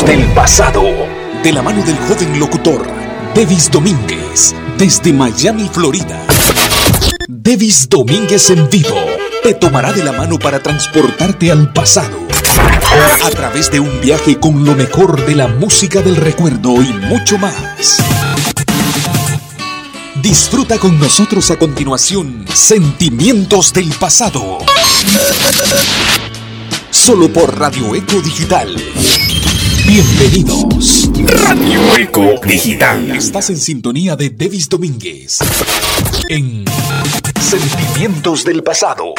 Del pasado. De la mano del joven locutor, Davis Domínguez, desde Miami, Florida. Davis Domínguez en vivo te tomará de la mano para transportarte al pasado. A través de un viaje con lo mejor de la música del recuerdo y mucho más. Disfruta con nosotros a continuación Sentimientos del pasado. Solo por Radio Eco Digital. Bienvenidos. Radio Eco Digital. Estás en sintonía de Davis Domínguez. En Sentimientos del pasado.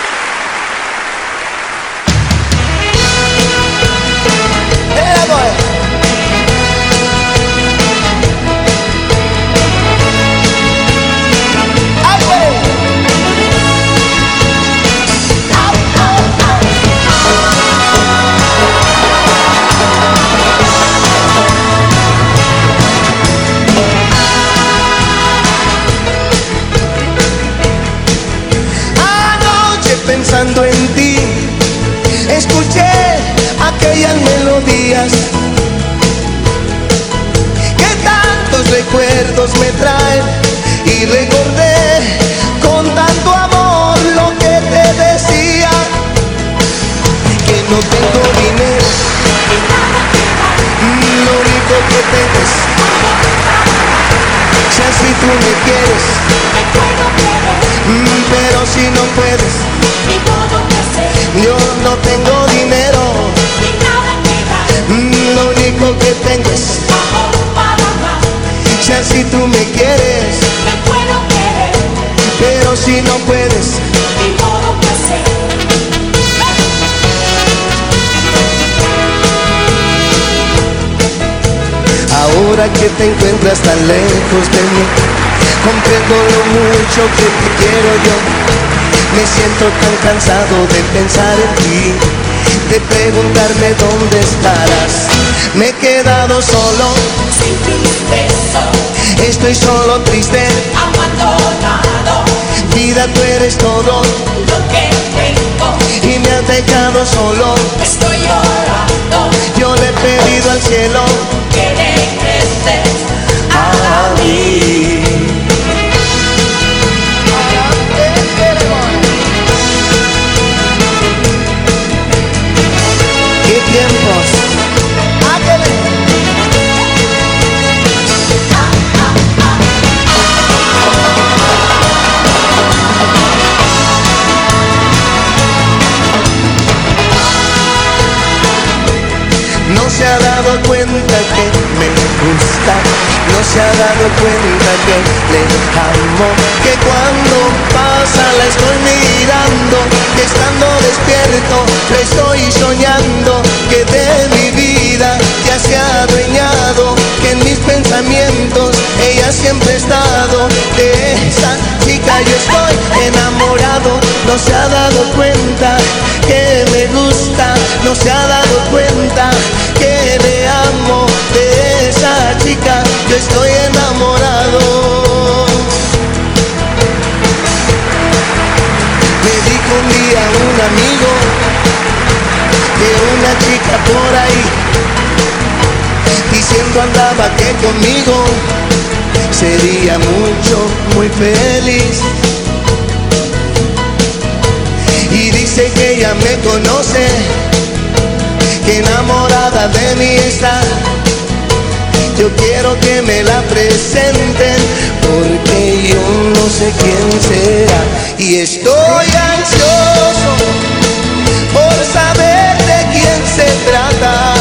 Te encuentras tan lejos de mí, comprendo lo mucho que te quiero yo. Me siento tan cansado de pensar en ti, de preguntarme dónde estarás. Me he quedado solo, estoy solo triste. Vida, tú eres todo y me has dejado solo. Estoy llorando Yo le he pedido al cielo que regreses a mí. ¿Qué tiempos? Cuenta que no se ha dado cuenta que le amo, que cuando pasa la estoy mirando, que estando despierto le estoy soñando, que de mi vida ya se ha adueñado, que en mis pensamientos ella siempre ha estado, de esa chica yo estoy enamorado, no se ha dado cuenta que me gusta, no se ha dado cuenta que le amo yo estoy enamorado. Me dijo un día un amigo que una chica por ahí diciendo andaba que conmigo sería mucho, muy feliz. Y dice que ella me conoce, que enamorada de mí está. Yo quiero que me la presenten porque yo no sé quién será. Y estoy ansioso por saber de quién se trata.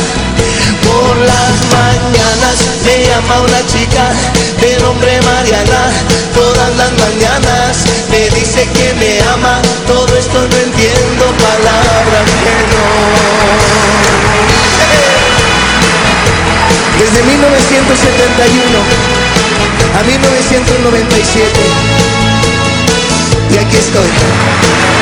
Por las mañanas me llama una chica de nombre Mariana. Todas las mañanas me dice que me ama. Todo esto no entiendo palabras que no. Desde 1971 a 1997. Y aquí estoy.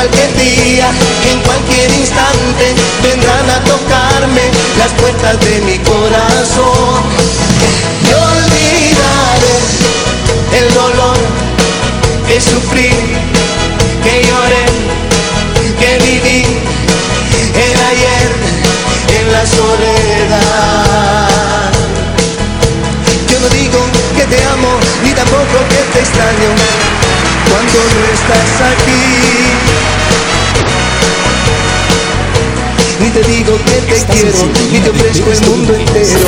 Cualquier día, en cualquier instante vendrán a tocarme las puertas de mi corazón. Y olvidaré el dolor que sufrí, que lloré, que viví el ayer en la soledad. Yo no digo que te amo, ni tampoco que te extraño cuando no estás aquí. Te digo que te quiero, ni te ofrezco el mundo entero.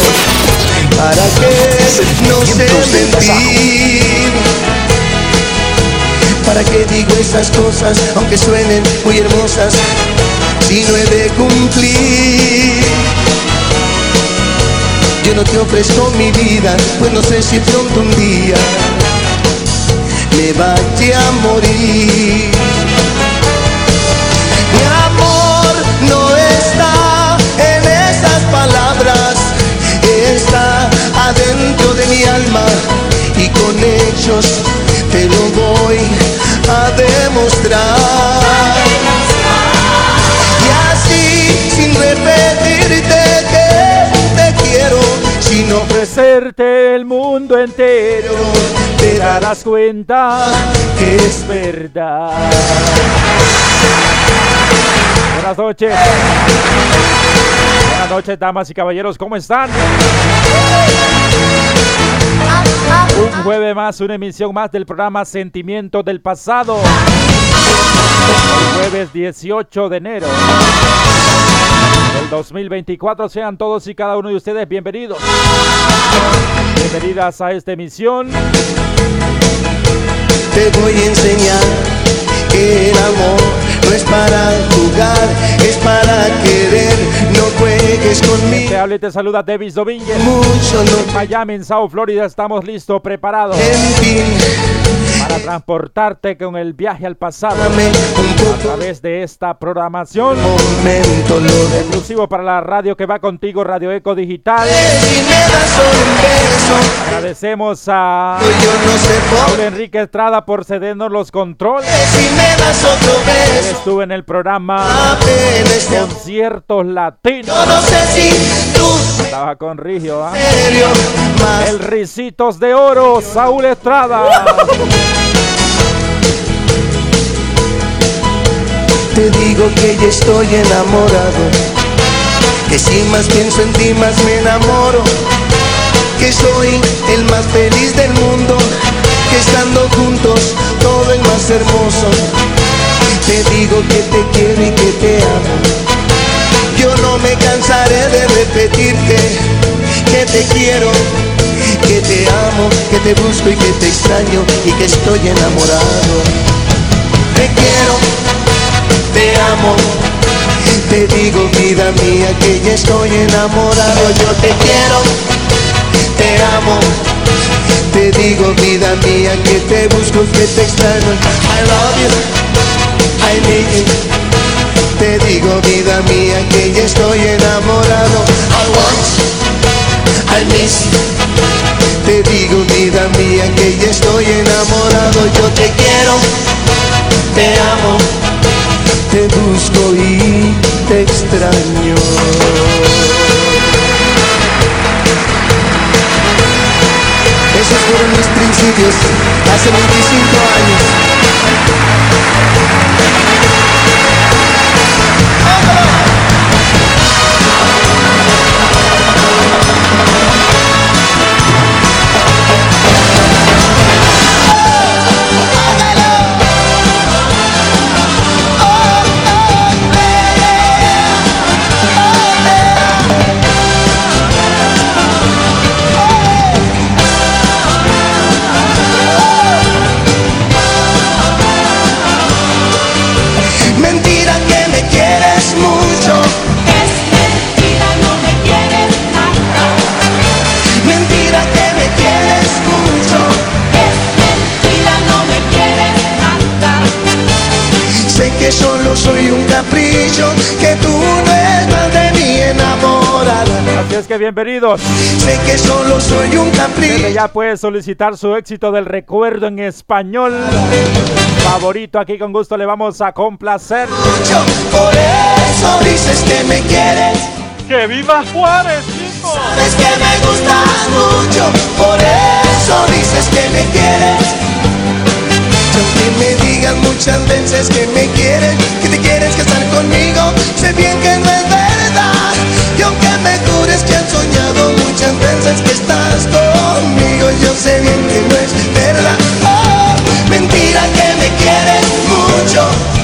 ¿Para que no sé mentir? ¿Para qué digo esas cosas, aunque suenen muy hermosas, si no he de cumplir? Yo no te ofrezco mi vida, pues no sé si pronto un día me vaya a morir. Adentro de mi alma y con hechos te lo voy a demostrar. Y así, sin repetirte que te quiero, sino ofrecerte el mundo entero, te te darás cuenta que es verdad. Buenas noches. Buenas noches, damas y caballeros, ¿cómo están? Un jueves más, una emisión más del programa Sentimientos del Pasado. El jueves 18 de enero del 2024. Sean todos y cada uno de ustedes bienvenidos. Bienvenidas a esta emisión. te voy a enseñar que el amor no es para jugar, es para querer. No juegues Te conmigo, habla y te saluda Davis Domínguez. mucho no. Miami, en South Florida, estamos listos, preparados En fin, para transportarte con el viaje al pasado a través de esta programación. Exclusivo para la radio que va contigo, Radio Eco Digital. Agradecemos a por Enrique Estrada por cedernos los controles. Estuve en el programa. Conciertos Latinos. Yo Estaba con Rigio, ¿ah? serio más El Ricitos de Oro, Saúl Estrada. Te digo que ya estoy enamorado, que si más pienso en ti más me enamoro, que soy el más feliz del mundo, que estando juntos todo es más hermoso. Te digo que te quiero y que te amo. No me cansaré de repetirte que te quiero, que te amo, que te busco y que te extraño y que estoy enamorado. Te quiero, te amo, te digo vida mía que ya estoy enamorado. Yo te quiero, te amo, te digo vida mía que te busco, que te extraño. I love you, I need you. Te digo vida mía que ya estoy enamorado. I want I miss. Te digo vida mía que ya estoy enamorado. Yo te quiero, te amo, te busco y te extraño. Esos fueron mis principios hace 25 años. Mentira que bienvenidos. Sé que solo soy un capricho. Ya puede solicitar su éxito del recuerdo en español. Favorito, aquí con gusto le vamos a complacer. mucho, Por eso dices que me quieres. ¡Que viva Juárez, chicos! Sabes que me gustas mucho, por eso dices que me quieres. Que me digan muchas veces que me quieren, que te quieres casar conmigo, sé bien que no es verdad muchas veces que estás conmigo, yo sé bien que no es verdad. Oh, mentira que me quieres mucho.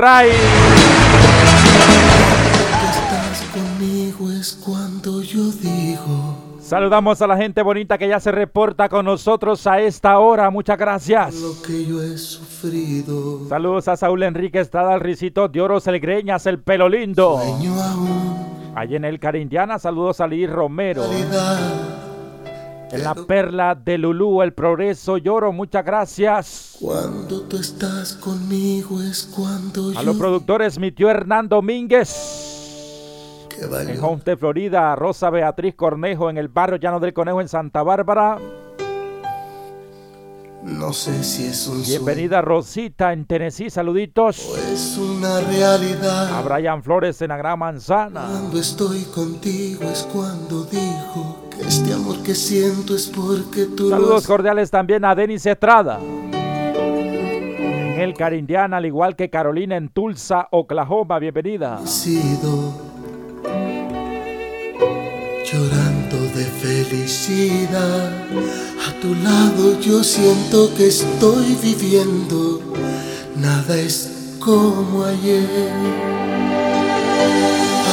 Ray. Saludamos a la gente bonita que ya se reporta con nosotros a esta hora. Muchas gracias. Saludos a Saúl Enrique Estrada, el Ricito de Oros, el Greñas, el Pelo Lindo. Allí en el Carindiana, saludos a Liz Romero. En la perla de Lulú, el progreso lloro, muchas gracias. Cuando tú estás conmigo es cuando A yo los productores, mi tío Hernán Domínguez. que En Homestead, Florida, Rosa Beatriz Cornejo, en el barrio Llano del Conejo, en Santa Bárbara. No sé si es un Bienvenida Rosita en Tennessee, saluditos. o es una realidad. A Brian Flores en la Gran Manzana. Cuando estoy contigo es cuando digo este amor que siento es porque tú Saludos cordiales también a Denis Estrada. En el Carindiana, al igual que Carolina en Tulsa, Oklahoma. Bienvenida. sido. Llorando de felicidad, a tu lado yo siento que estoy viviendo, nada es como ayer.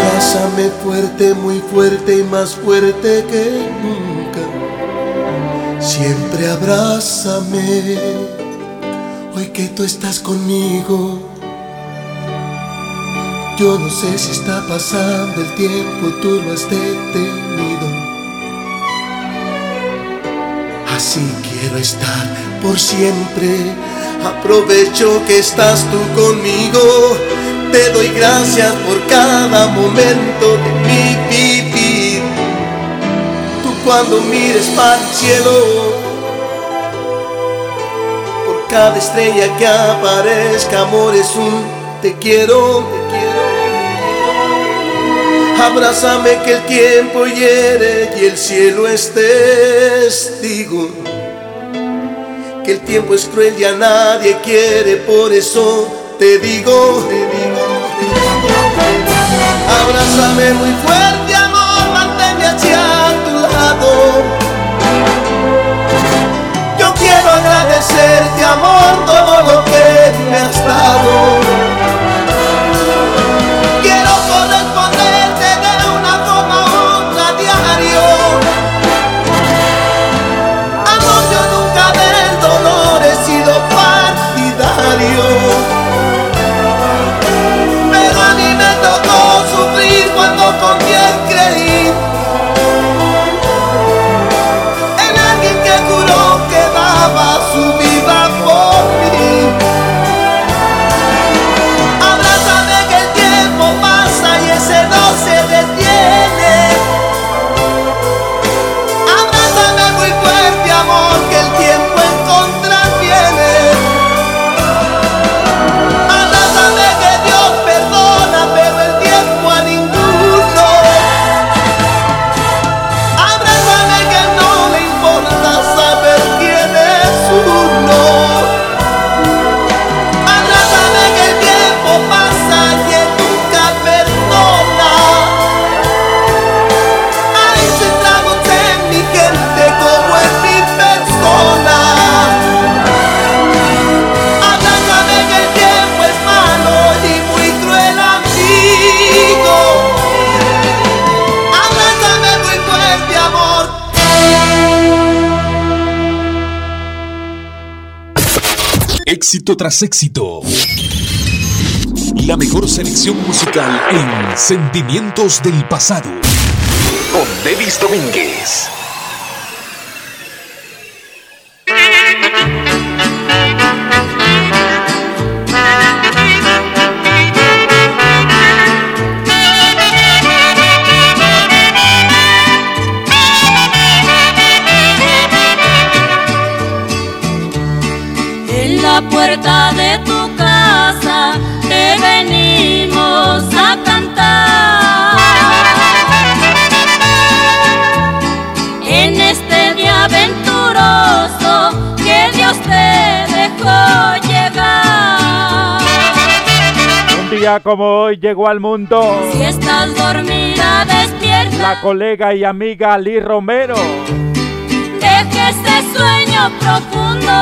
Abrázame fuerte, muy fuerte y más fuerte que nunca. Siempre abrázame, hoy que tú estás conmigo. Yo no sé si está pasando el tiempo, tú lo has detenido. Así quiero estar por siempre. Aprovecho que estás tú conmigo. Te doy gracias por cada momento de mi vivir. Tú cuando mires para el cielo, por cada estrella que aparezca, amor es un te quiero, te quiero. Abrázame que el tiempo hiere y el cielo es testigo. Que el tiempo es cruel y a nadie quiere, por eso te digo, te digo. Abrázame muy fuerte, amor, manténme hacia tu lado. Yo quiero agradecerte, amor, todo lo que me has dado. Tras éxito. La mejor selección musical en Sentimientos del Pasado. Con Davis Domínguez. Día como hoy llegó al mundo. Si estás dormida, despierta. La colega y amiga Lee Romero. Deje ese sueño profundo.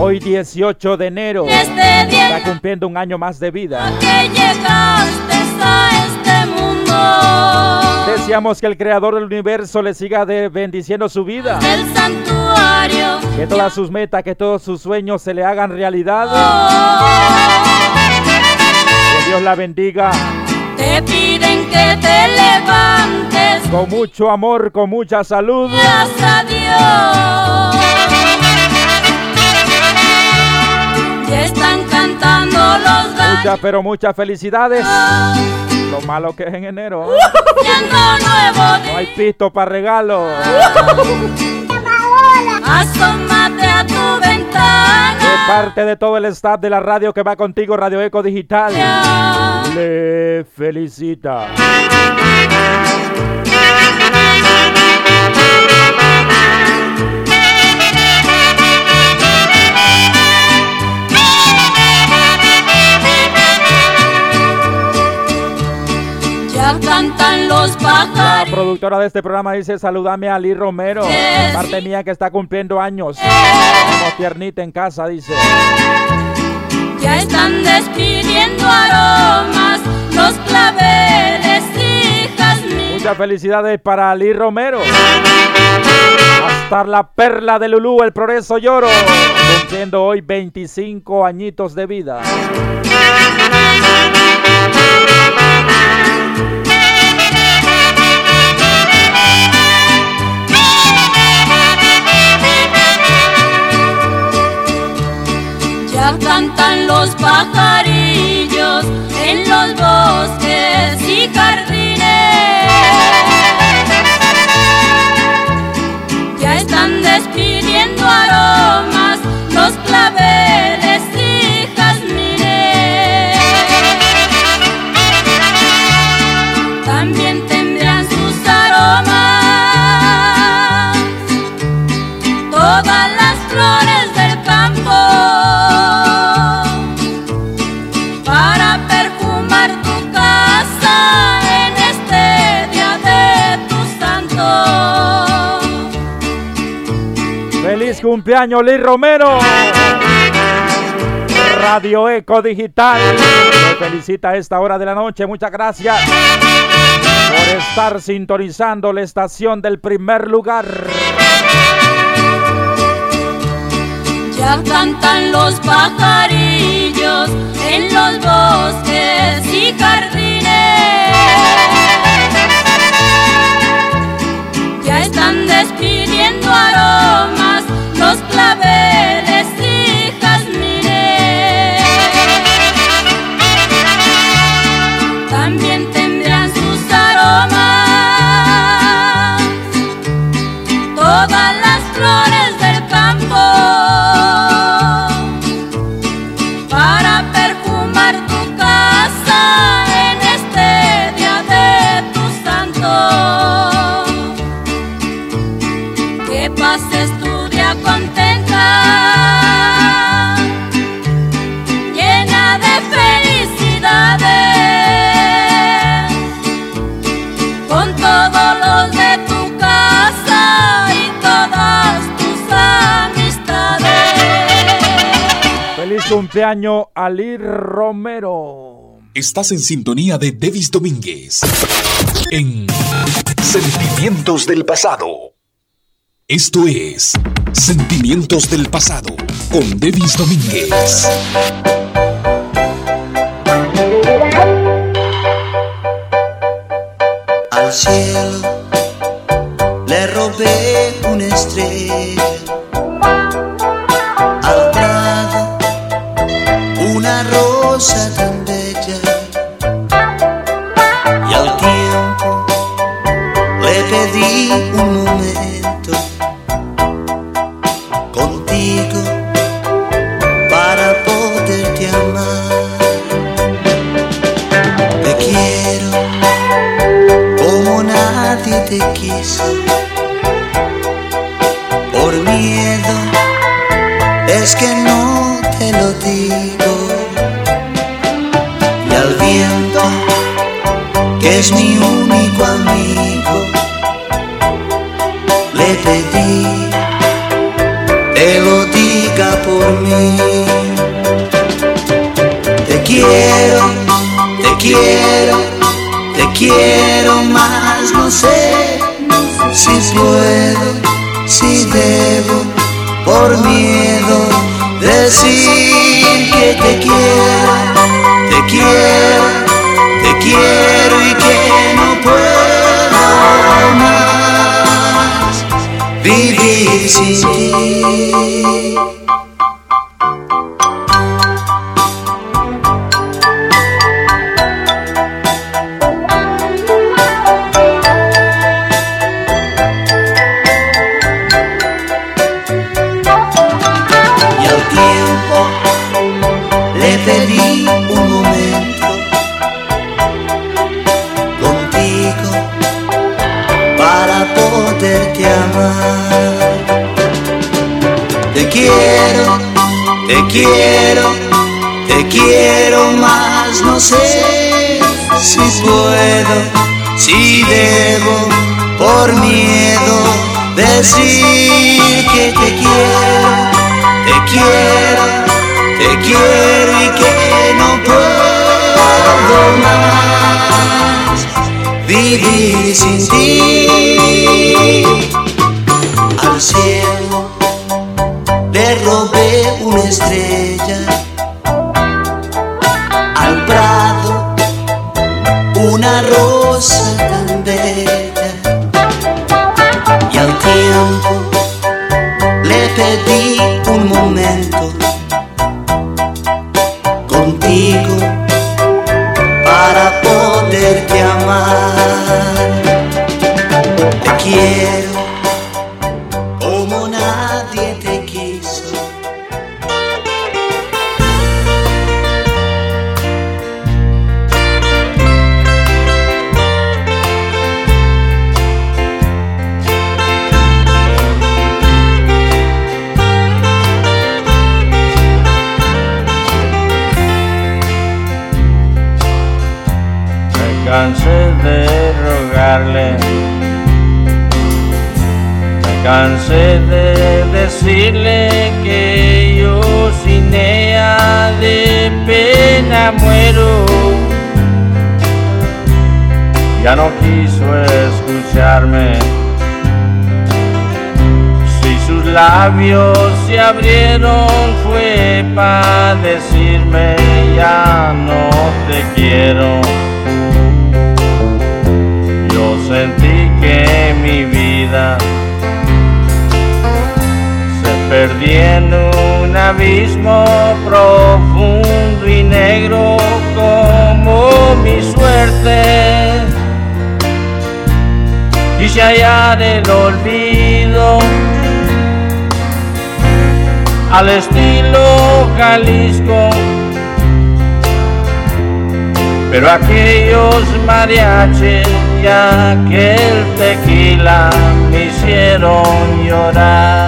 Hoy 18 de enero. Este día Está cumpliendo un año más de vida. que llegaste a este mundo. Deseamos que el creador del universo le siga de- bendiciendo su vida. Santuario. Que todas sus metas, que todos sus sueños se le hagan realidad. Que Dios la bendiga. Te piden que te levantes. Con mucho amor, con mucha salud. Gracias a Dios. Ya están cantando los. Muchas, pero muchas felicidades. Lo malo que es en enero. No hay pisto para regalo. Asómate a tu De ventana. parte de todo el staff de la radio que va contigo, Radio Eco Digital. Le felicita. Cantan los La pájaros. productora de este programa dice saludame a Lee Romero. Parte mía que está cumpliendo años. Como tiernita en casa, dice. Ya están despidiendo aromas los claveles y jazmín. Muchas felicidades para Lee Romero. Hasta la perla de Lulú, el progreso lloro. Cumpliendo hoy 25 añitos de vida. Cantan los pajarillos en los bosques y jardines. Ya están despidiendo aromas los claveles cumpleaños, Lee Romero! Radio Eco Digital. Te felicita a esta hora de la noche. Muchas gracias por estar sintonizando la estación del primer lugar. Ya cantan los pajarillos en los bosques y jardines. Ya están despidiendo aromas los cumpleaños a Lee Romero. Estás en sintonía de Devis Domínguez en Sentimientos del Pasado. Esto es Sentimientos del Pasado con Devis Domínguez. Al cielo le robé una estrella. Rosa es mi único amigo, le pedí, te lo diga por mí. Te quiero, te quiero, te quiero más, no sé. Si puedo, si debo, por miedo decir que te quiero, te quiero, te quiero y que no puedo más vivir sin ti. Quiero, te quiero, te quiero más, no sé si puedo, si debo, por miedo decir que te quiero te quiero, te quiero y que no puedo más vivir sin ti. Al cielo una estrella, al prado una rosa tan bella y al tiempo le pedí un momento contigo para poderte amar. Te quiero cansé de decirle que yo sin ella de pena muero. Ya no quiso escucharme. Si sus labios se abrieron fue para decirme ya no te quiero. Yo sentí que mi vida se perdía en un abismo profundo y negro como mi suerte. Quise hallar el olvido al estilo Jalisco. Pero aquellos mariachis y aquel tequila me hicieron llorar.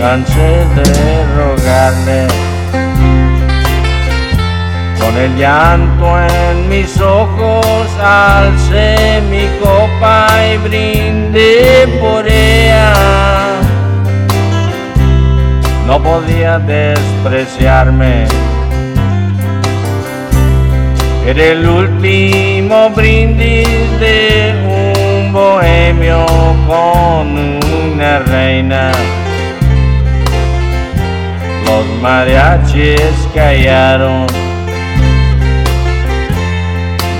Cansé de rogarle. Con el llanto en mis ojos alcé mi copa y brindé por ella. No podía despreciarme. Era el último brindis de un bohemio con una reina los mariachis callaron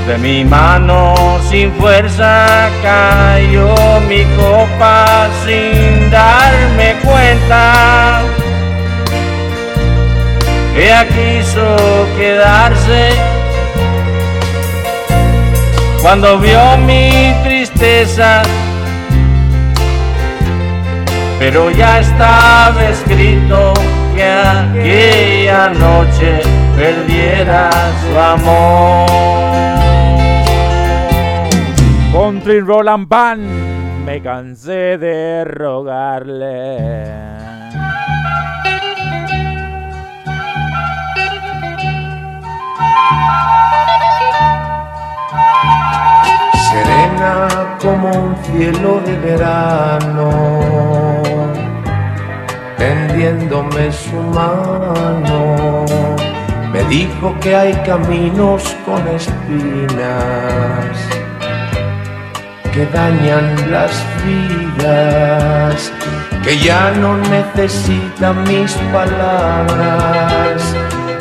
de mi mano sin fuerza cayó mi copa sin darme cuenta. Ella quiso quedarse cuando vio mi tristeza pero ya estaba escrito que aquella noche perdiera su amor. Country Roland Band, me cansé de rogarle. serena como un cielo de verano, tendiéndome su mano. Me dijo que hay caminos con espinas que dañan las vidas, que ya no necesita mis palabras,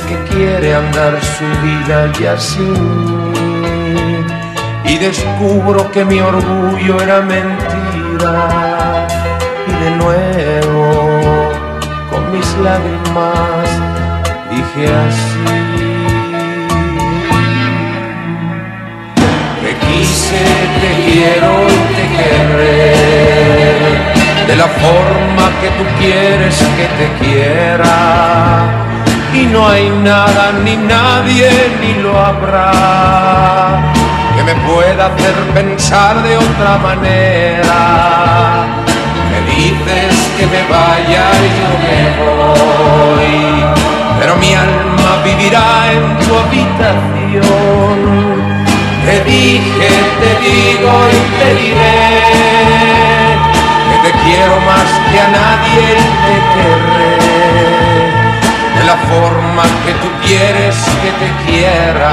que quiere andar su vida ya sin y descubro que mi orgullo era mentira y de nuevo mis lágrimas. Dije así. Te quise, te quiero y te querré. De la forma que tú quieres que te quiera. Y no hay nada ni nadie ni lo habrá que me pueda hacer pensar de otra manera. Dices que me vaya y yo me voy, pero mi alma vivirá en tu habitación. Te dije, te digo y te diré que te quiero más que a nadie y te querré de la forma que tú quieres que te quiera.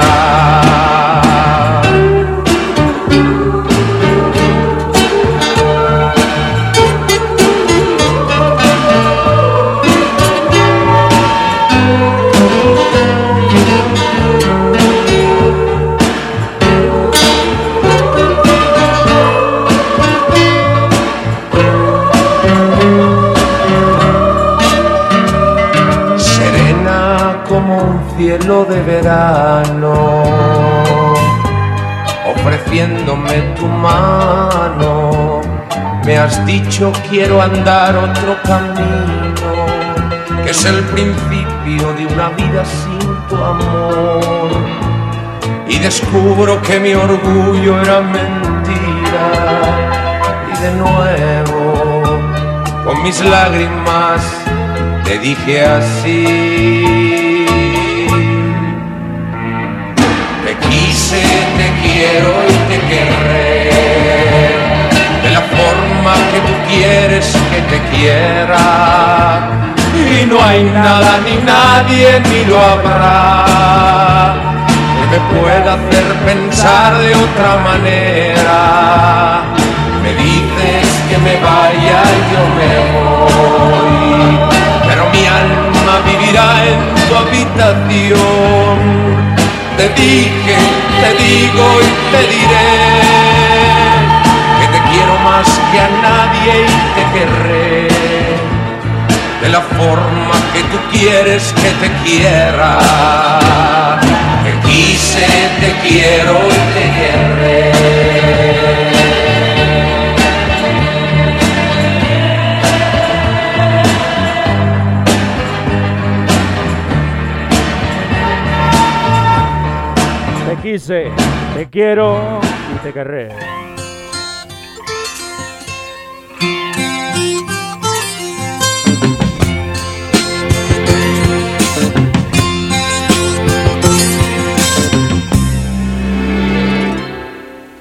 Cielo de verano, ofreciéndome tu mano. Me has dicho quiero andar otro camino, que es el principio de una vida sin tu amor. Y descubro que mi orgullo era mentira. Y de nuevo, con mis lágrimas, te dije así. Quiero y te querré de la forma que tú quieres que te quiera. Y no hay nada ni nadie ni lo habrá que me pueda hacer pensar de otra manera. Me dices que me vaya yo me voy, pero mi alma vivirá en tu habitación te dije, te digo y te diré que te quiero más que a nadie y te querré de la forma que tú quieres que te quiera. Te quise, te quiero y te querré. Quise, te quiero y te querré.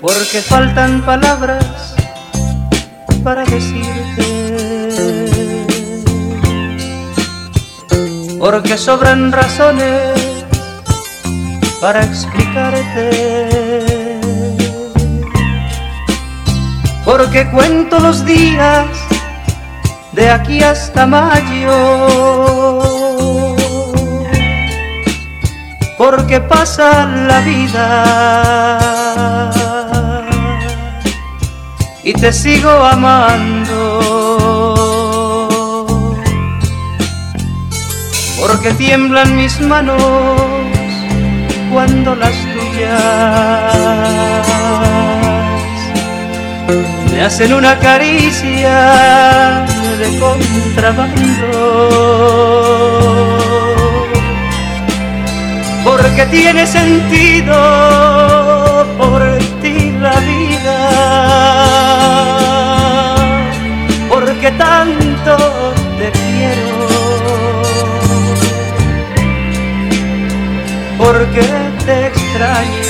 Porque faltan palabras para decirte. Porque sobran razones para explicarte. Porque cuento los días de aquí hasta mayo. Porque pasa la vida y te sigo amando. Porque tiemblan mis manos cuando las tuyas me hacen una caricia de contrabando. Porque tiene sentido por ti la vida. Porque tanto te quiero. Porque te extraño.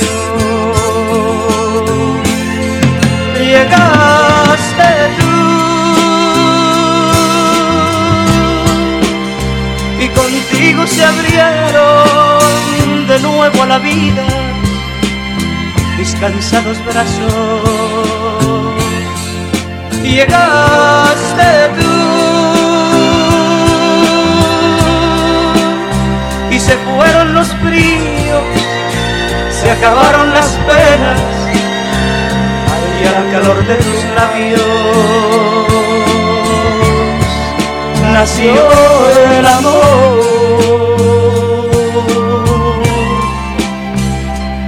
Llegaste tú y contigo se abrieron de nuevo a la vida mis cansados brazos. Llegaste tú y se fueron los fríos, se acabaron las penas y al calor de tus labios nació el amor.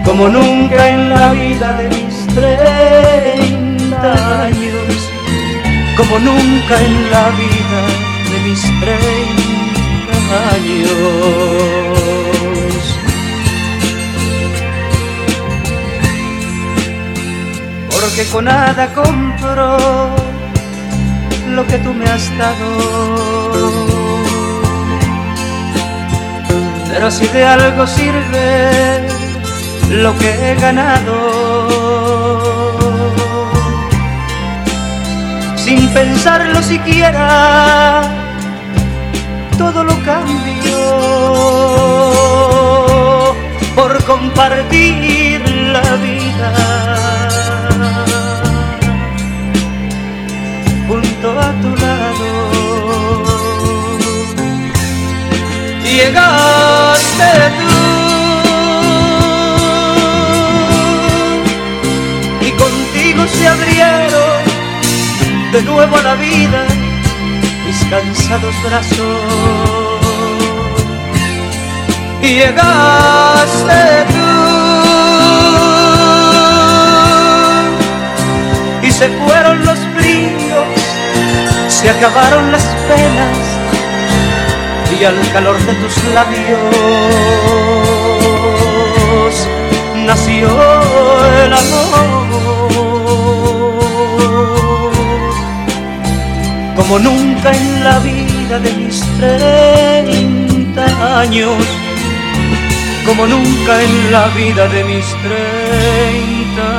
Como nunca en la vida de mis treinta años, como nunca en la vida de mis treinta años. Porque con nada compro lo que tú me has dado. Pero si de algo sirve lo que he ganado, sin pensarlo siquiera, todo lo cambio por compartir la vida. Llegaste tú. Y contigo se abrieron de nuevo a la vida mis cansados brazos. Llegaste tú. Y se fueron los fríos se acabaron las penas y al calor de tus labios nació el amor. Como nunca en la vida de mis treinta años, como nunca en la vida de mis treinta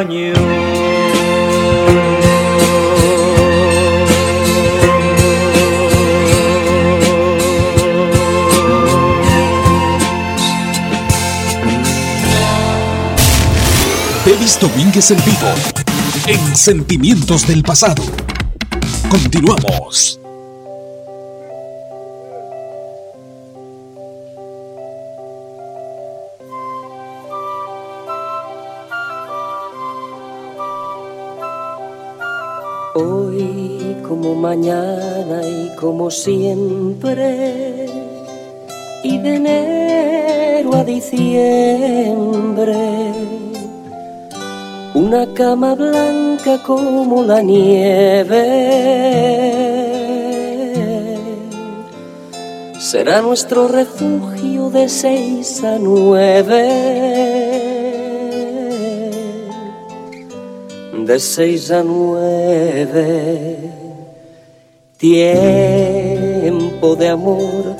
años. Devis Domínguez en vivo. En Sentimientos del Pasado. Continuamos. Hoy como mañana y como siempre, y de enero a diciembre, una cama blanca como la nieve. Será nuestro refugio de seis a nueve. de seis a nueve. Tiempo de amor,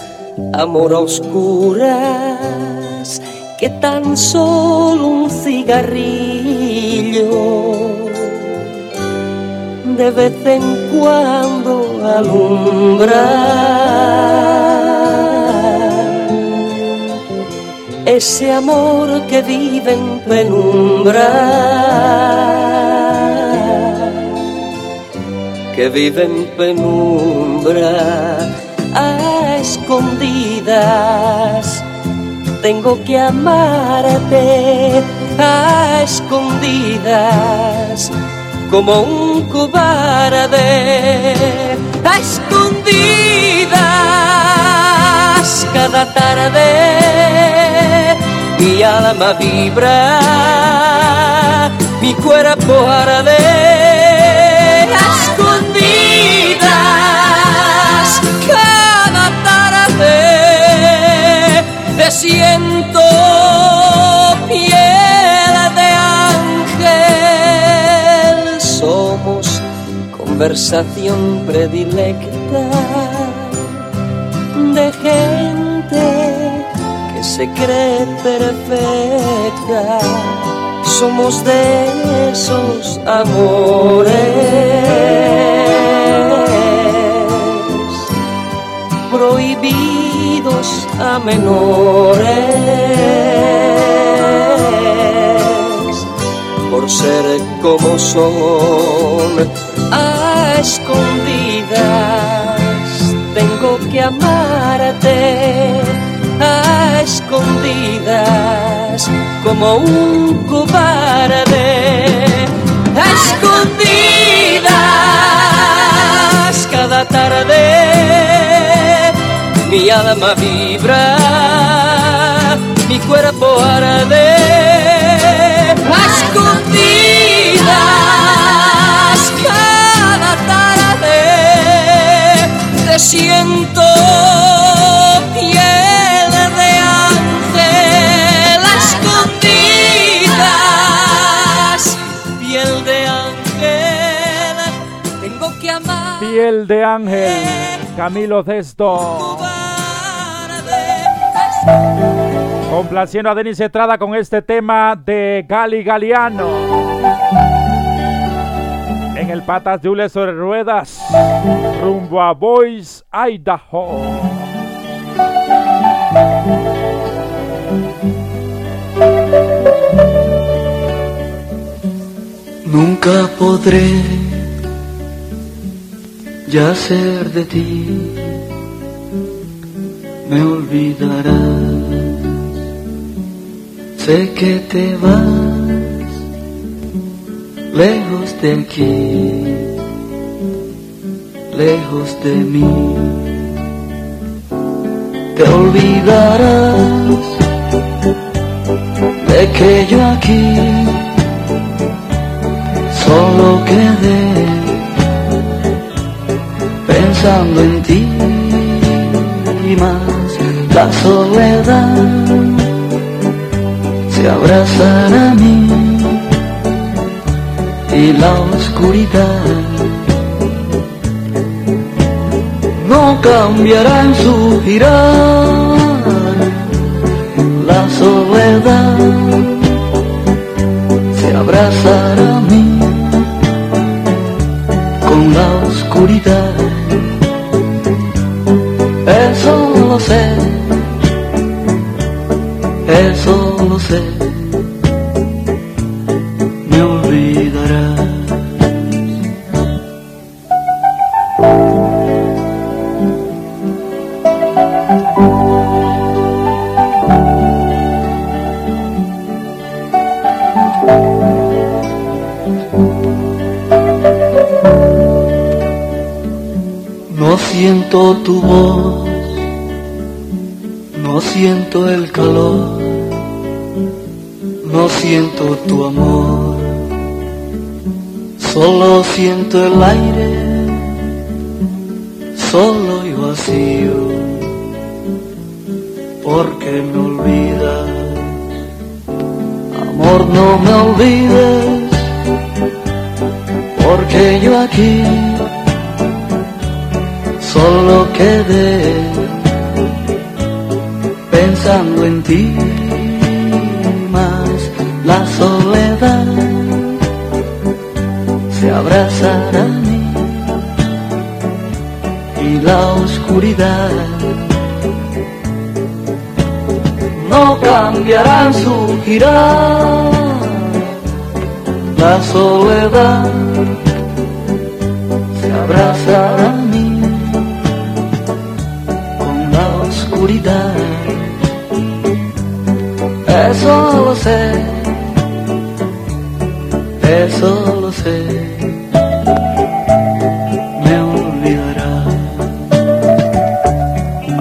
amor a oscuras, que tan solo un cigarrillo de vez en cuando alumbra. Ese amor que vive en penumbra que vive en penumbra a escondidas. Tengo que amarte a escondidas como un cobarde a escondidas. Cada tarde mi alma vibra, mi cuerpo arde. A escondidas cada tarde te siento conversación predilecta de gente que se cree perfecta. Somos de esos amores prohibidos a menores por ser como son a escondidas. Tengo que amarte a escondidas como un cobarde. A escondidas cada tarde mi alma vibra mi cuerpo arde. A escondidas siento piel de ángel escondidas piel de ángel tengo que amar Piel de ángel, Camilo Desto. Complaciendo a Denis Estrada con este tema de Gali Galiano. En el Patas de Hule sobre Ruedas, rumbo a Boys, Idaho. Nunca podré ya ser de ti, me olvidarás. Sé que te vas lejos de aquí, lejos de mí. Te olvidarás de que yo aquí. Solo quedé pensando en ti y más. La soledad se abrazará a mí y la oscuridad no cambiará en su girar. La soledad se abrazará a mí con la oscuridad. Eso lo sé eso siento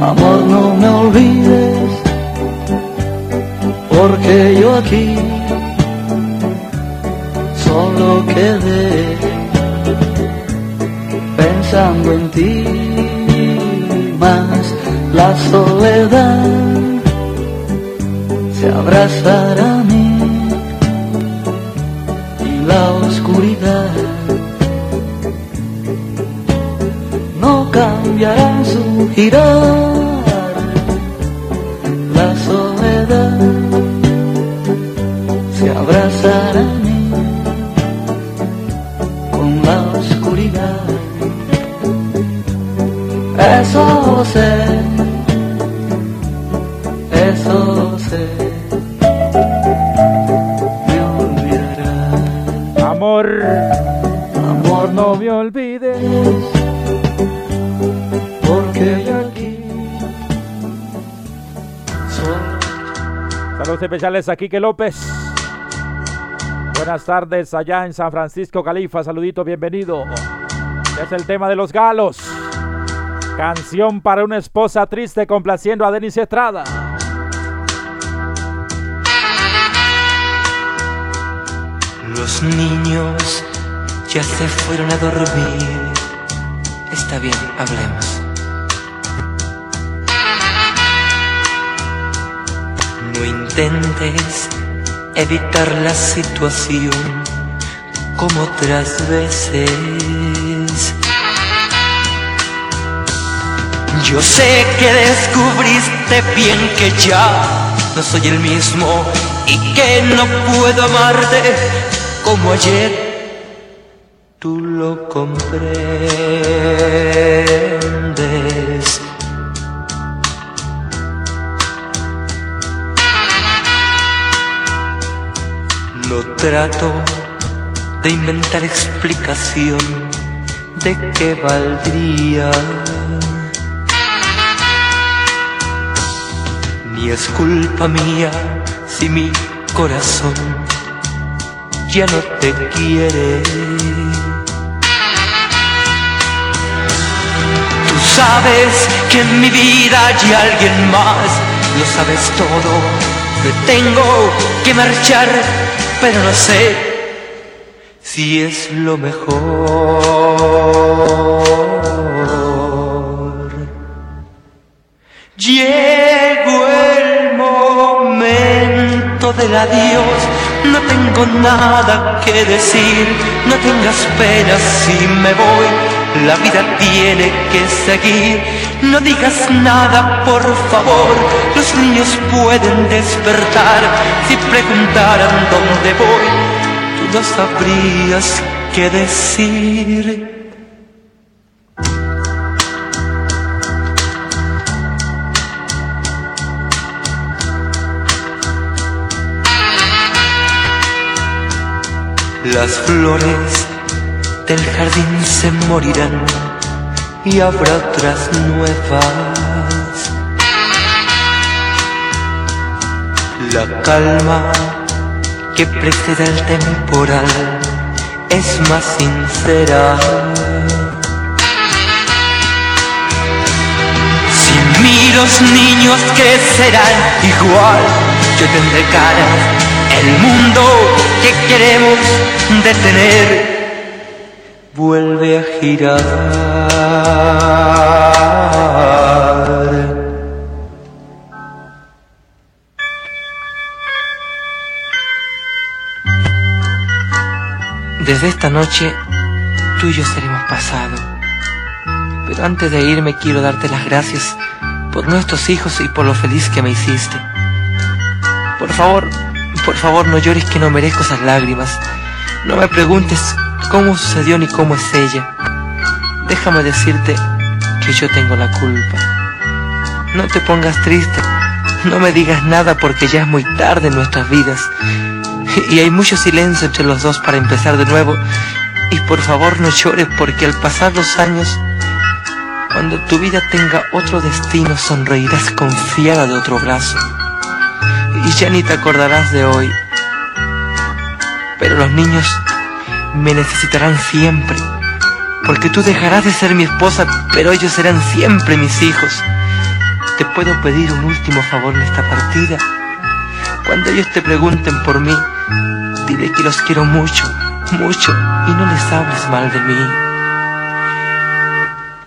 Amor, no me olvides, porque aquí solo quedé pensando en ti, más la soledad se abrazará a mí y la oscuridad no cambiará su girar. Especiales a Quique López. Buenas tardes allá en San Francisco, Califa. Saludito, bienvenido. Es el tema de los galos. Canción para una esposa triste complaciendo a Denis Estrada. Los niños ya se fueron a dormir. Está bien, hablemos. Intentes evitar la situación como otras veces. Yo sé que descubriste bien que ya no soy el mismo y que no puedo amarte como ayer. Tú lo comprendes. Trato de inventar explicación de qué valdría. Ni es culpa mía si mi corazón ya no te quiere. Tú sabes que en mi vida hay alguien más, lo sabes todo. Me tengo que marchar, pero no sé si es lo mejor. Llegó el momento del adiós, no tengo nada que decir, no tengas pena si me voy, la vida tiene que seguir, no digas nada por favor, los niños pueden despertar, si preguntaran dónde voy, tú no sabrías qué decir. Las flores del jardín se morirán y habrá otras nuevas. La calma que precede el temporal es más sincera. Sin mí los niños que serán igual, yo tendré cara el mundo que queremos detener vuelve a girar. Desde esta noche tú y yo seremos pasado. Pero antes de irme quiero darte las gracias por nuestros hijos y por lo feliz que me hiciste. Por favor, por favor no llores que no merezco esas lágrimas. No me preguntes cómo sucedió ni cómo es ella. Déjame decirte que yo tengo la culpa. No te pongas triste, no me digas nada porque ya es muy tarde en nuestras vidas. Y hay mucho silencio entre los dos para empezar de nuevo. Y por favor no llores porque al pasar los años, cuando tu vida tenga otro destino, sonreirás confiada de otro brazo. Y ya ni te acordarás de hoy. Pero los niños me necesitarán siempre. Porque tú dejarás de ser mi esposa, pero ellos serán siempre mis hijos. ¿Te puedo pedir un último favor en esta partida? Cuando ellos te pregunten por mí, dile que los quiero mucho, mucho, y no les hables mal de mí.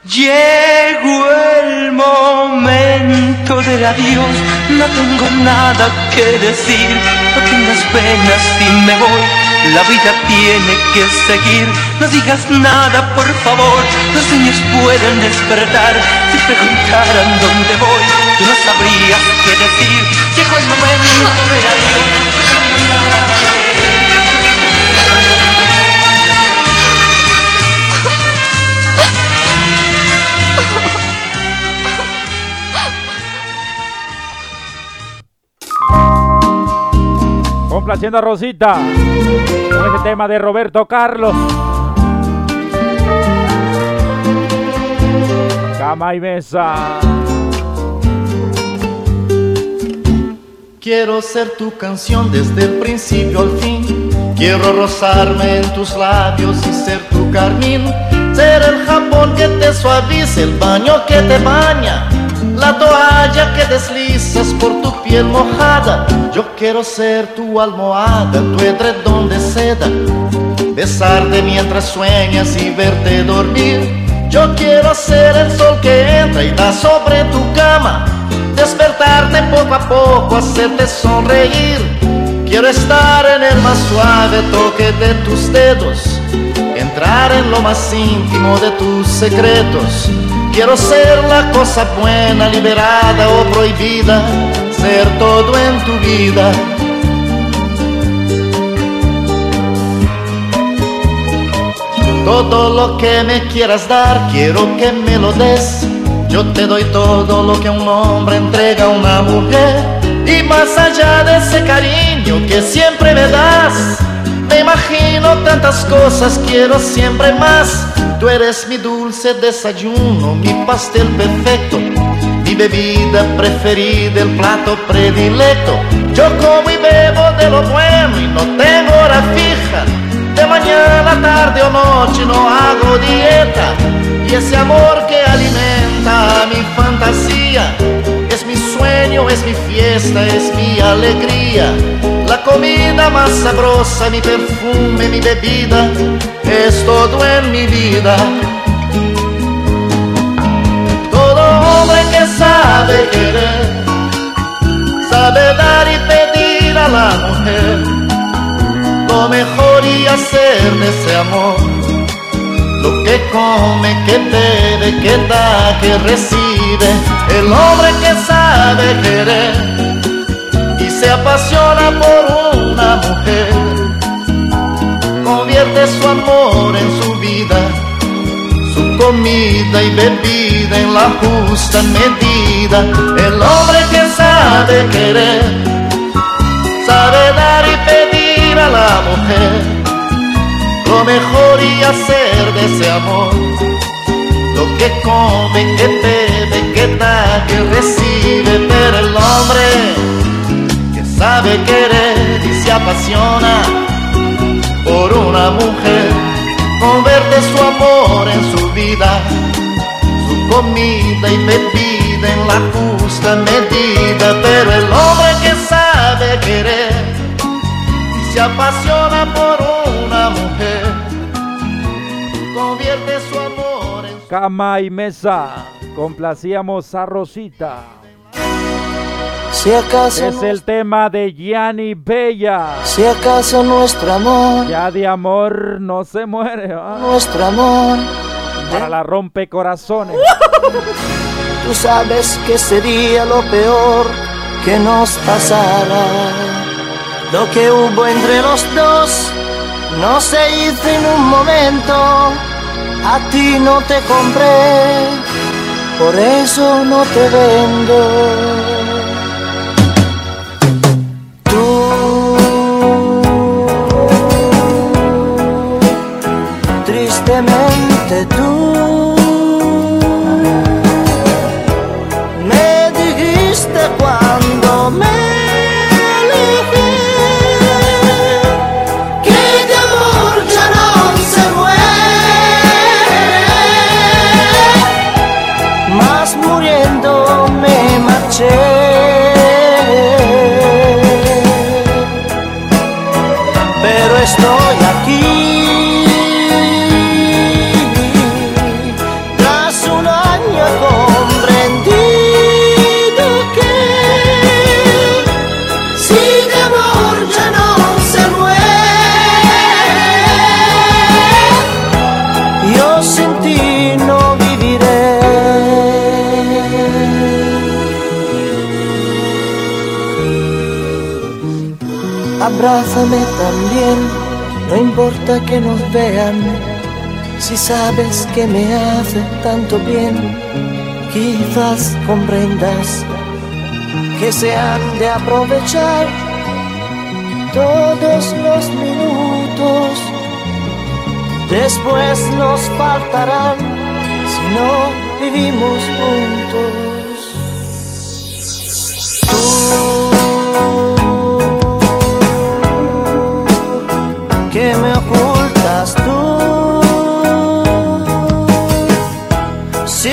Llegó el momento del adiós, no tengo nada que decir, no tengas penas si me voy, la vida tiene que seguir, no digas nada por favor, los niños pueden despertar, si preguntaran dónde voy, tú no sabrías qué decir, llegó el momento del adiós. Complaciendo a Rosita con ese tema de Roberto Carlos. Cama y mesa. Quiero ser tu canción desde el principio al fin. Quiero rozarme en tus labios y ser tu carmín. Ser el jabón que te suavice, el baño que te baña la toalla que deslizas por tu piel mojada. Yo quiero ser tu almohada, tu edredón de seda, besarte mientras sueñas y verte dormir. Yo quiero ser el sol que entra y da sobre tu cama, despertarte poco a poco, hacerte sonreír. Quiero estar en el más suave toque de tus dedos, entrar en lo más íntimo de tus secretos Quiero ser la cosa buena, liberada o prohibida, ser todo en tu vida. Todo lo que me quieras dar, quiero que me lo des. Yo te doy todo lo que un hombre entrega a una mujer. Y más allá de ese cariño que siempre me das, imagino tantas cosas, quiero siempre más. Tú eres mi dulce desayuno, mi pastel perfecto, mi bebida preferida, el plato predilecto. Yo como y bebo de lo bueno y no tengo hora fija. De mañana, tarde o noche no hago dieta. Y ese amor que alimenta mi fantasía es mi sueño, es mi fiesta, es mi alegría. Comida más sabrosa, mi perfume, mi bebida es todo en mi vida. Todo hombre que sabe querer, sabe dar y pedir a la mujer lo mejor y hacer de ese amor. Lo que come, que bebe, que da, que recibe, el hombre que sabe querer se apasiona por una mujer convierte su amor en su vida, su comida y bebida en la justa medida. El hombre que sabe querer, sabe dar y pedir a la mujer lo mejor y hacer de ese amor lo que come, que bebe, que da, que recibe, pero el hombre sabe querer y se apasiona por una mujer, convierte su amor en su vida, su comida y bebida en la justa medida, pero el hombre que sabe querer y se apasiona por una mujer, convierte su amor en su Cama y mesa, complacíamos a Rosita. Si acaso es el tema de Gianni Bella. Si acaso nuestro amor ya de amor no se muere. ¿ah? Nuestro amor para la rompe corazones. Tú sabes que sería lo peor que nos pasara. Lo que hubo entre los dos no se hizo en un momento. A ti no te compré, por eso no te vendo. Tú abrázame también, no importa que nos vean, si sabes que me hace tanto bien, quizás comprendas que se han de aprovechar todos los minutos, después nos faltarán si no vivimos juntos. Si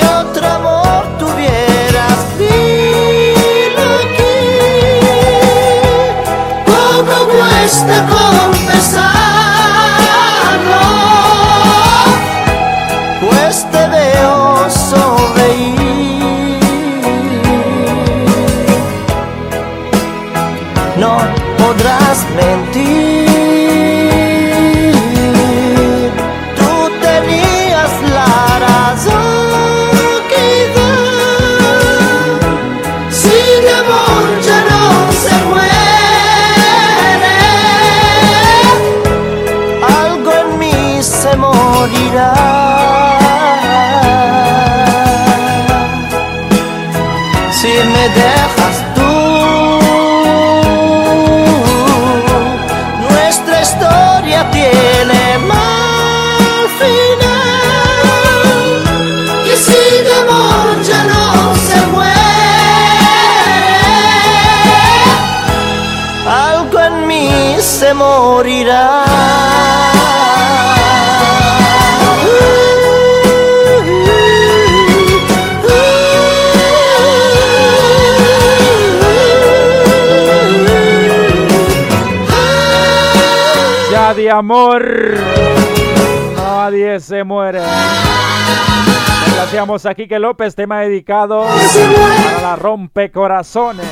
amor, nadie se muere. Gracias a Quique López, tema dedicado para la rompecorazones.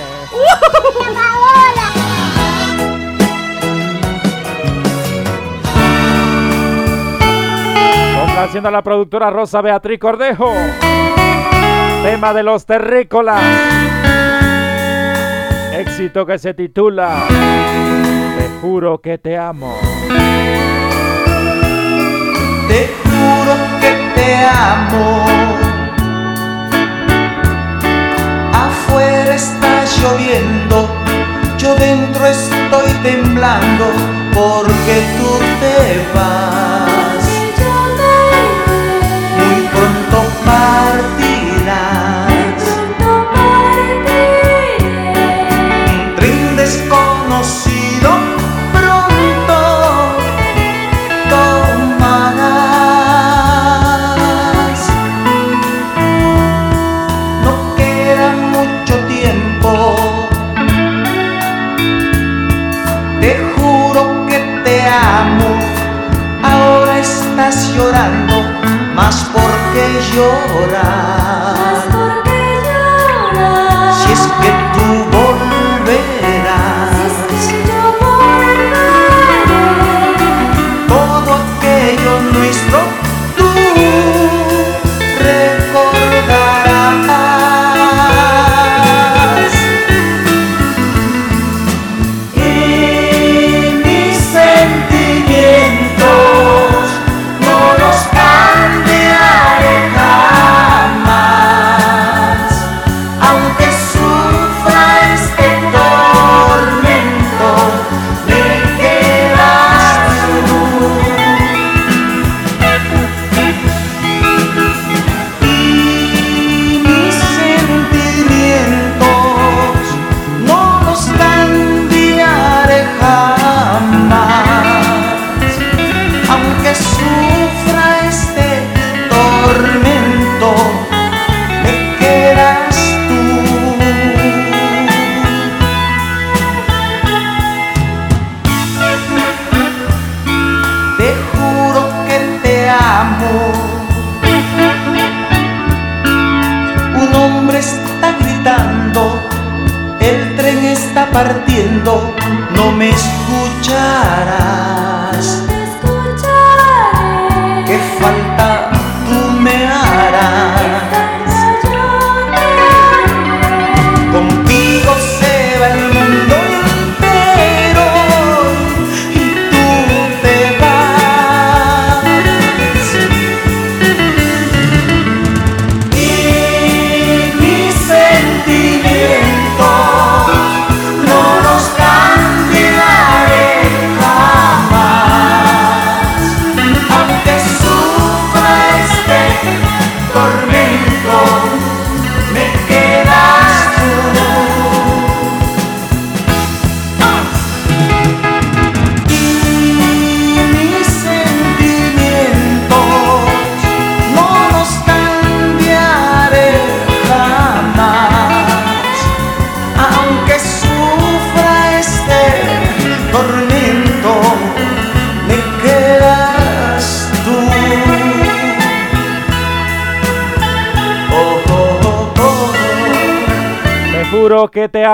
Complaciendo a la productora Rosa Beatriz Cordejo. Tema de los terrícolas. Éxito que se titula Te juro que te amo. Te juro que te amo. Afuera está lloviendo, yo dentro estoy temblando porque tú te vas. Muy pronto partirás.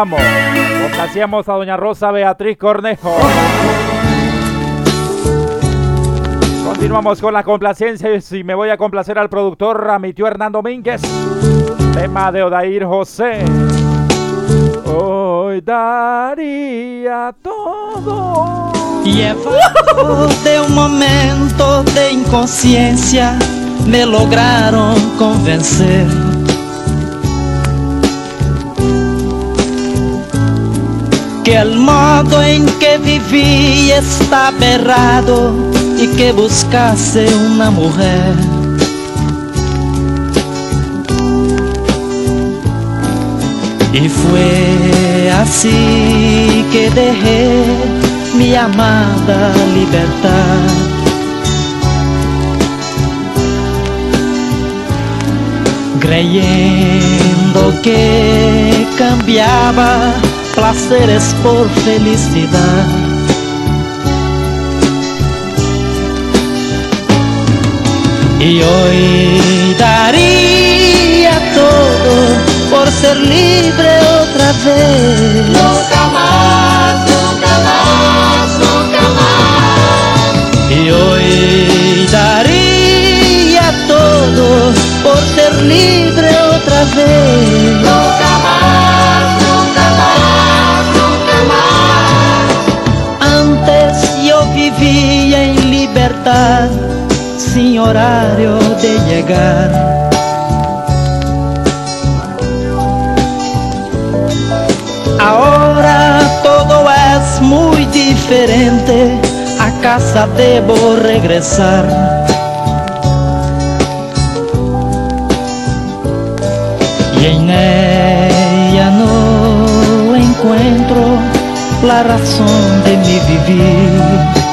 Complacíamos a doña Rosa Beatriz Cornejo. Continuamos con la complacencia y me voy a complacer al productor, a mi tío Hernán Domínguez. Tema de Odair José. Hoy daría todo. De un momento de inconsciencia, me lograron convencer. Que el modo en que viví está errado y que buscase una mujer. Y fue así que dejé mi amada libertad. Creyendo que cambiaba placeres por felicidad. Y hoy daría todo por ser libre otra vez. Nunca más, nunca más, nunca más. Y hoy daría todo por ser libre otra vez. Nunca más, sin horario de llegar. Ahora todo es muy diferente, a casa debo regresar. Y en ella no encuentro la razón de mi vivir.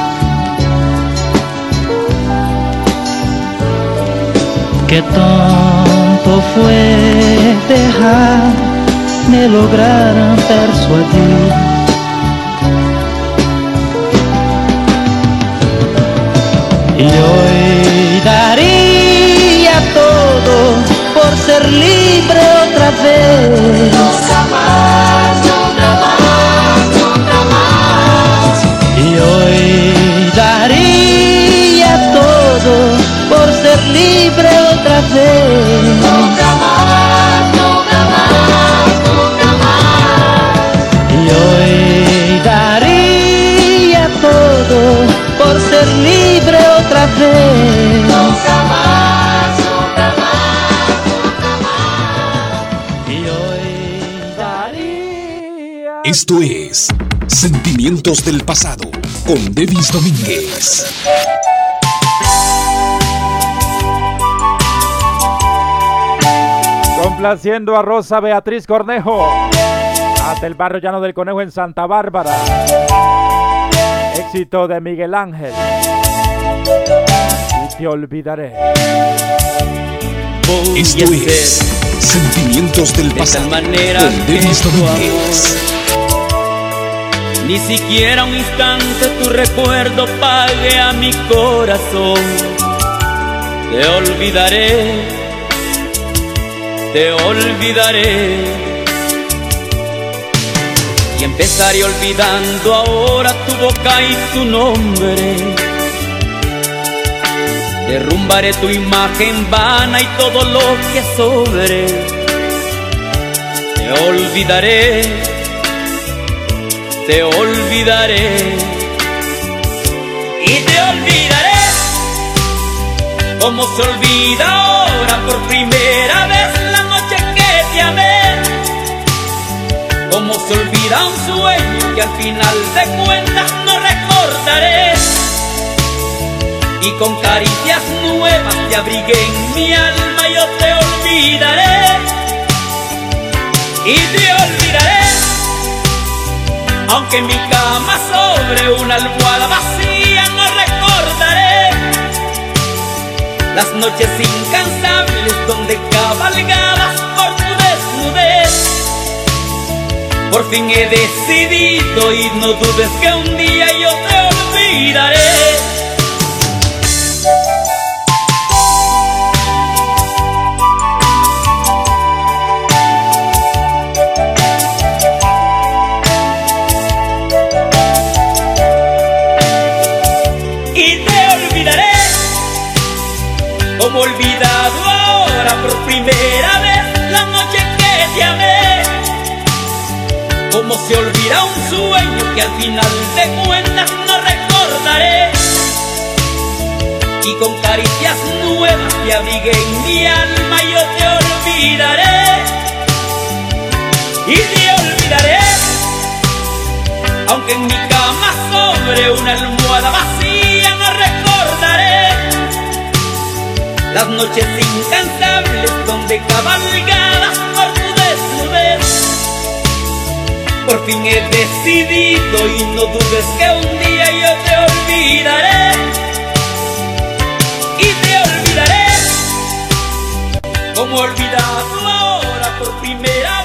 Qué tonto fue dejar me lograran persuadir. Y hoy daría todo por ser libre otra vez. Nunca más, nunca más, nunca más. Y hoy daría todo por ser libre ser libre otra vez. Nunca más, nunca más, nunca más. Y hoy daría. Esto es Sentimientos del Pasado con Devis Domínguez. Complaciendo a Rosa Beatriz Cornejo. Hasta el barrio llano del Conejo en Santa Bárbara. Éxito de Miguel Ángel. Y te olvidaré. Voy Esto a ser es Sentimientos del de Pasado manera con ni siquiera un instante tu recuerdo pague a mi corazón. Te olvidaré, te olvidaré. Y empezaré olvidando ahora tu boca y tu nombre. Derrumbaré tu imagen vana y todo lo que sobre. Te olvidaré, te olvidaré. Y te olvidaré como se olvida ahora por primera vez se olvida un sueño que al final de cuentas no recordaré. Y con caricias nuevas te abrigué en mi alma, yo te olvidaré. Y te olvidaré. Aunque en mi cama sobre una almohada vacía no recordaré las noches incansables donde cabalgabas Por fin he decidido y no dudes que un día yo te olvidaré. y te olvidaré como olvidado ahora por primera vez. Como se olvida un sueño que al final de cuentas no recordaré. Y con caricias nuevas te abrigué en mi alma yo te olvidaré. Y te olvidaré. Aunque en mi cama sobre una almohada vacía no recordaré las noches incansables donde cabalgadas por tu. Por fin he decidido y no dudes que un día yo te olvidaré. Y te olvidaré como olvidado ahora por primera vez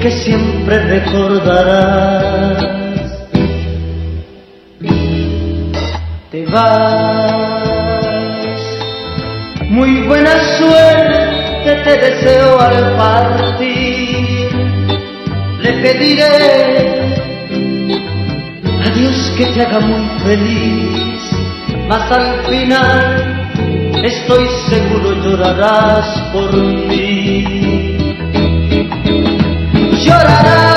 que siempre recordarás. Te vas muy buena suerte te deseo al partir. Le pediré a Dios que te haga muy feliz, mas al final estoy seguro llorarás por mí. Llorarás,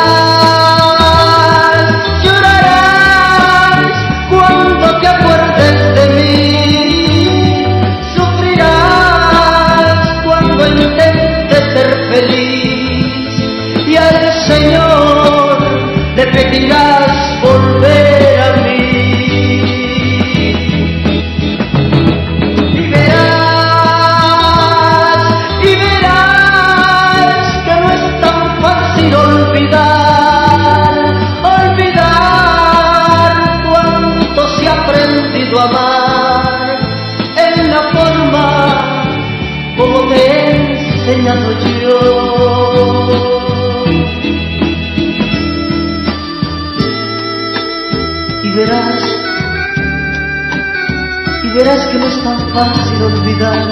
fácil olvidar,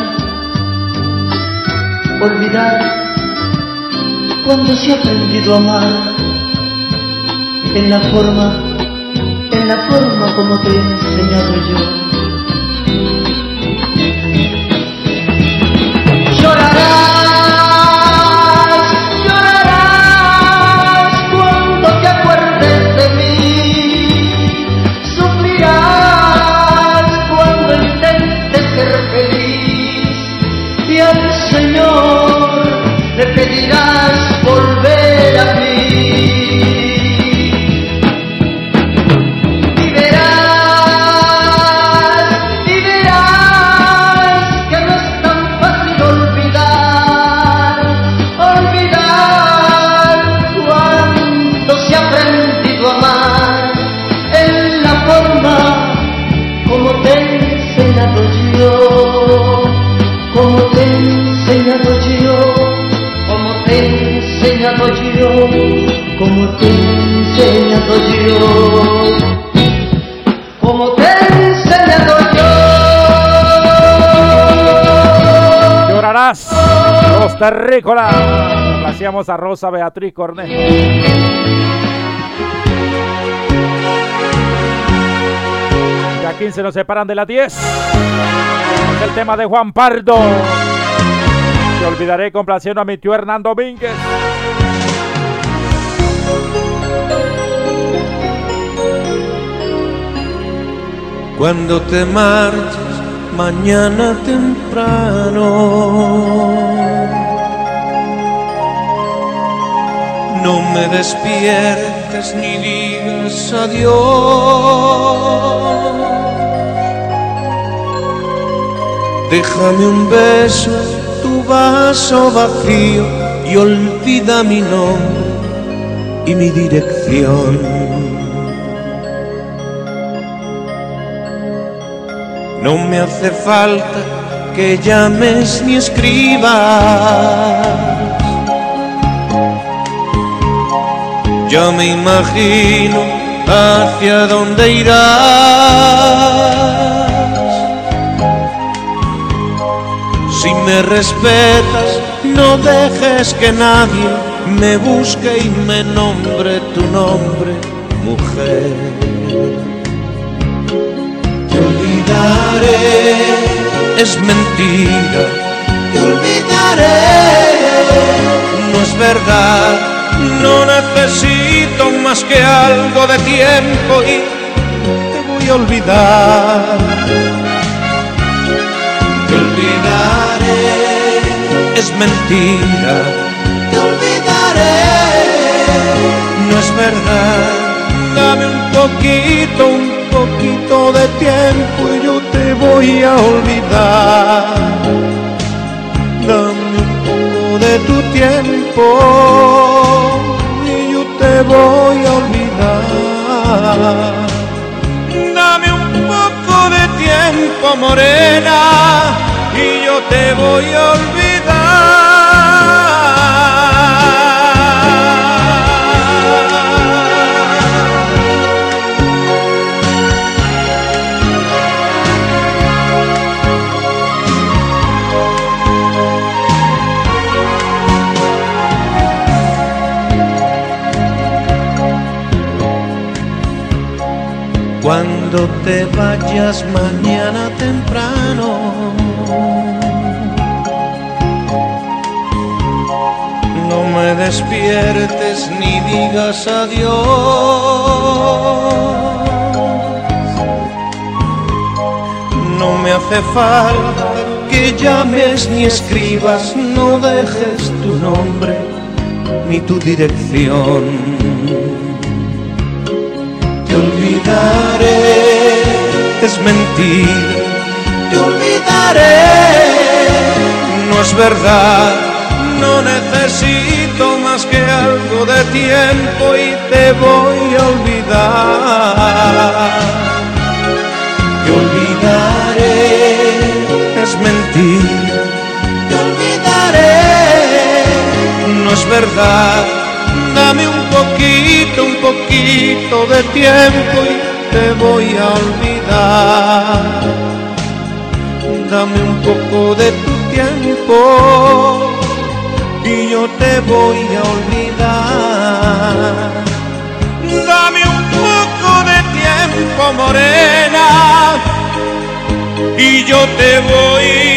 olvidar cuando se ha aprendido a amar en la forma, en la forma como te he enseñado yo. Costa Rícola. Hacíamos a Rosa Beatriz Cornejo. Ya 15 nos separan de las 10. Es el tema de Juan Pardo. Te olvidaré complaciendo a mi tío Hernán Domínguez. Cuando te marches mañana temprano. No me despiertes ni digas adiós. Déjame un beso tu vaso vacío y olvida mi nombre y mi dirección. No me hace falta que llames ni escribas Yo me imagino hacia dónde irás. Si me respetas, no dejes que nadie me busque y me nombre tu nombre, mujer. Olvidaré, es mentira. Te olvidaré, no es verdad no necesito más que algo de tiempo y te voy a olvidar. Te olvidaré, es mentira. Te olvidaré, no es verdad. Dame un poquito, un poquito de tiempo y yo te voy a olvidar. Dame un poco de tu tiempo te voy a olvidar. Dame un poco de tiempo, morena, y yo te voy a olvidar. Cuando te vayas mañana temprano. No me despiertes ni digas adiós. No me hace falta que llames ni escribas, no dejes tu nombre ni tu dirección olvidaré, es mentira, te olvidaré, no es verdad, no necesito más que algo de tiempo y te voy a olvidar. Te olvidaré, es mentira, te olvidaré, no es verdad. Dame un poquito, un poquito de tiempo y te voy a olvidar. Dame un poco de tu tiempo y yo te voy a olvidar. Dame un poco de tiempo, morena, y yo te voy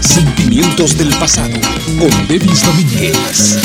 Sentimientos del Pasado con Devis Domínguez.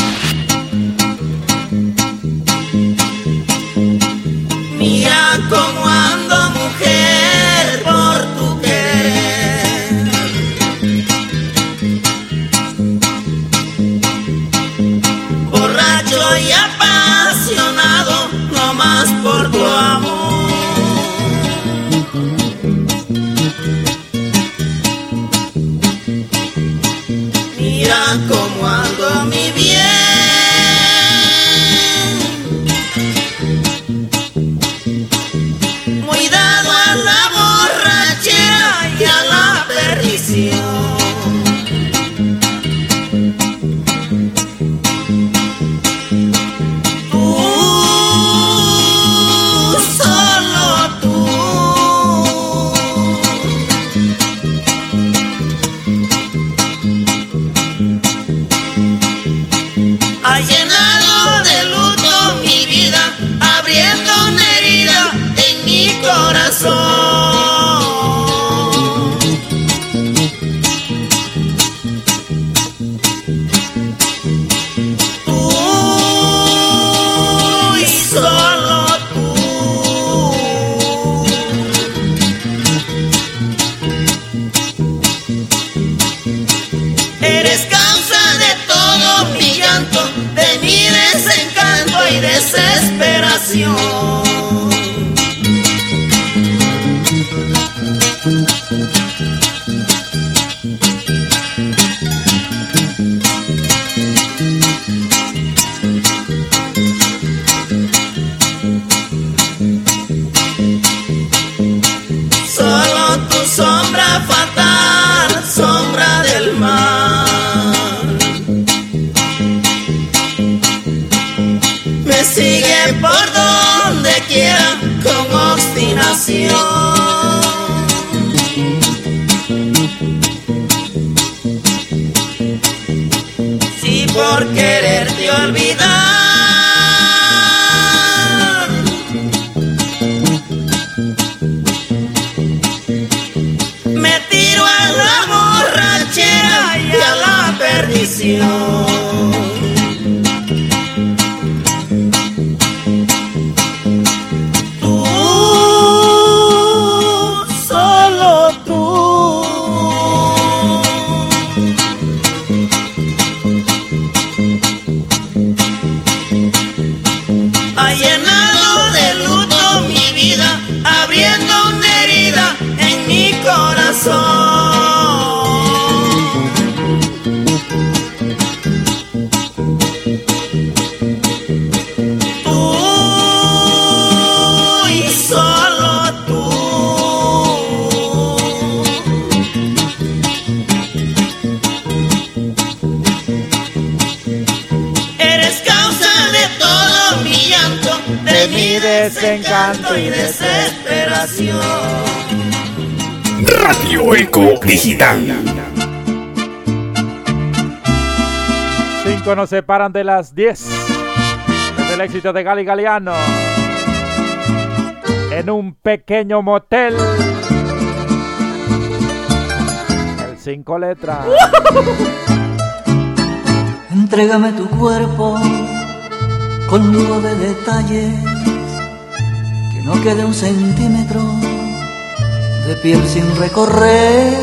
Separan de las 10. Es el éxito de Gali Galeano. En un pequeño motel. El cinco letras. Entrégame tu cuerpo con lujo de detalles, que no quede un centímetro de piel sin recorrer.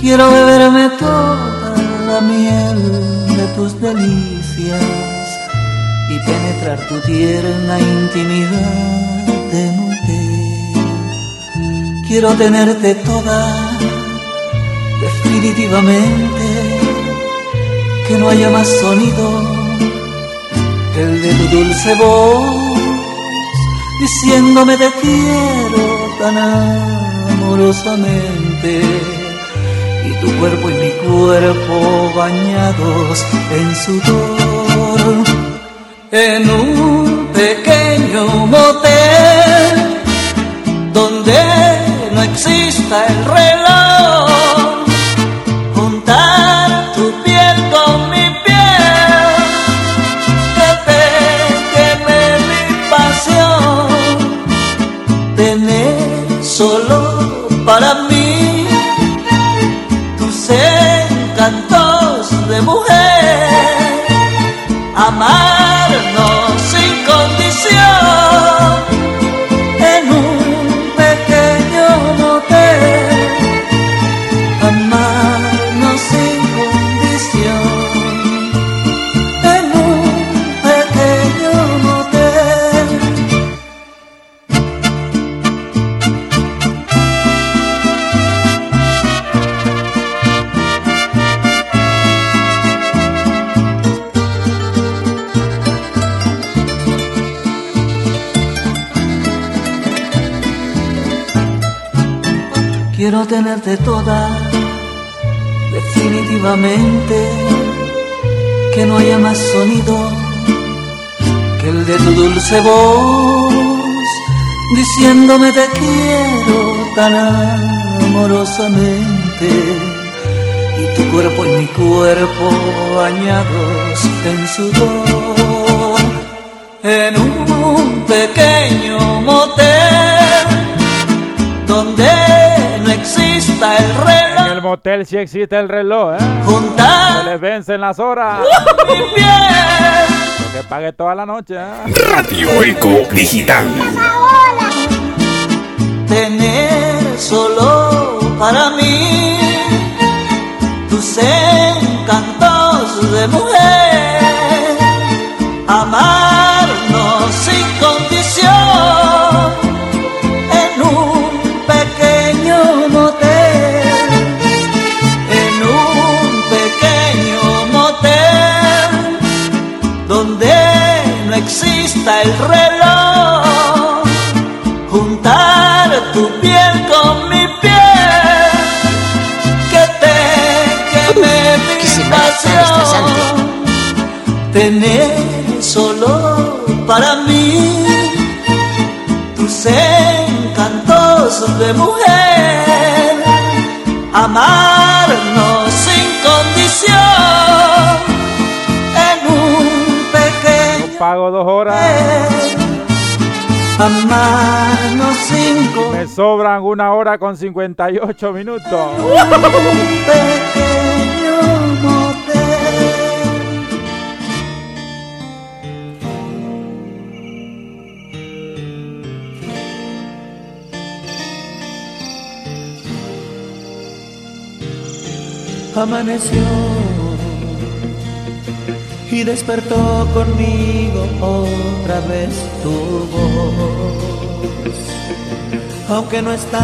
Quiero beberme toda la miel tus delicias y penetrar tu tierna intimidad de mujer. Quiero tenerte toda definitivamente que no haya más sonido que el de tu dulce voz, diciéndome te quiero tan amorosamente, y tu cuerpo y mi cuerpo bañados en sudor, en un pequeño motel donde no exista el reloj Tenerte toda, definitivamente, que no haya más sonido que el de tu dulce voz, diciéndome te quiero tan amorosamente, y tu cuerpo y mi cuerpo bañados en sudor, en un pequeño motel exista el reloj. En el motel sí existe el reloj, ¿eh? Juntar Se les vencen las horas. mi piel. Que pague toda la noche, ¿eh? Radio Eco Digital. Tener solo para mí tus encantos de mujer. Amarnos el reloj juntar tu piel con mi piel que te queme mi pasión tener solo para mí tus encantos de mujer amarnos horas. amarnos sin Me sobran una hora con 58 minutos. Amaneció y despertó conmigo otra vez tu voz. Aunque no está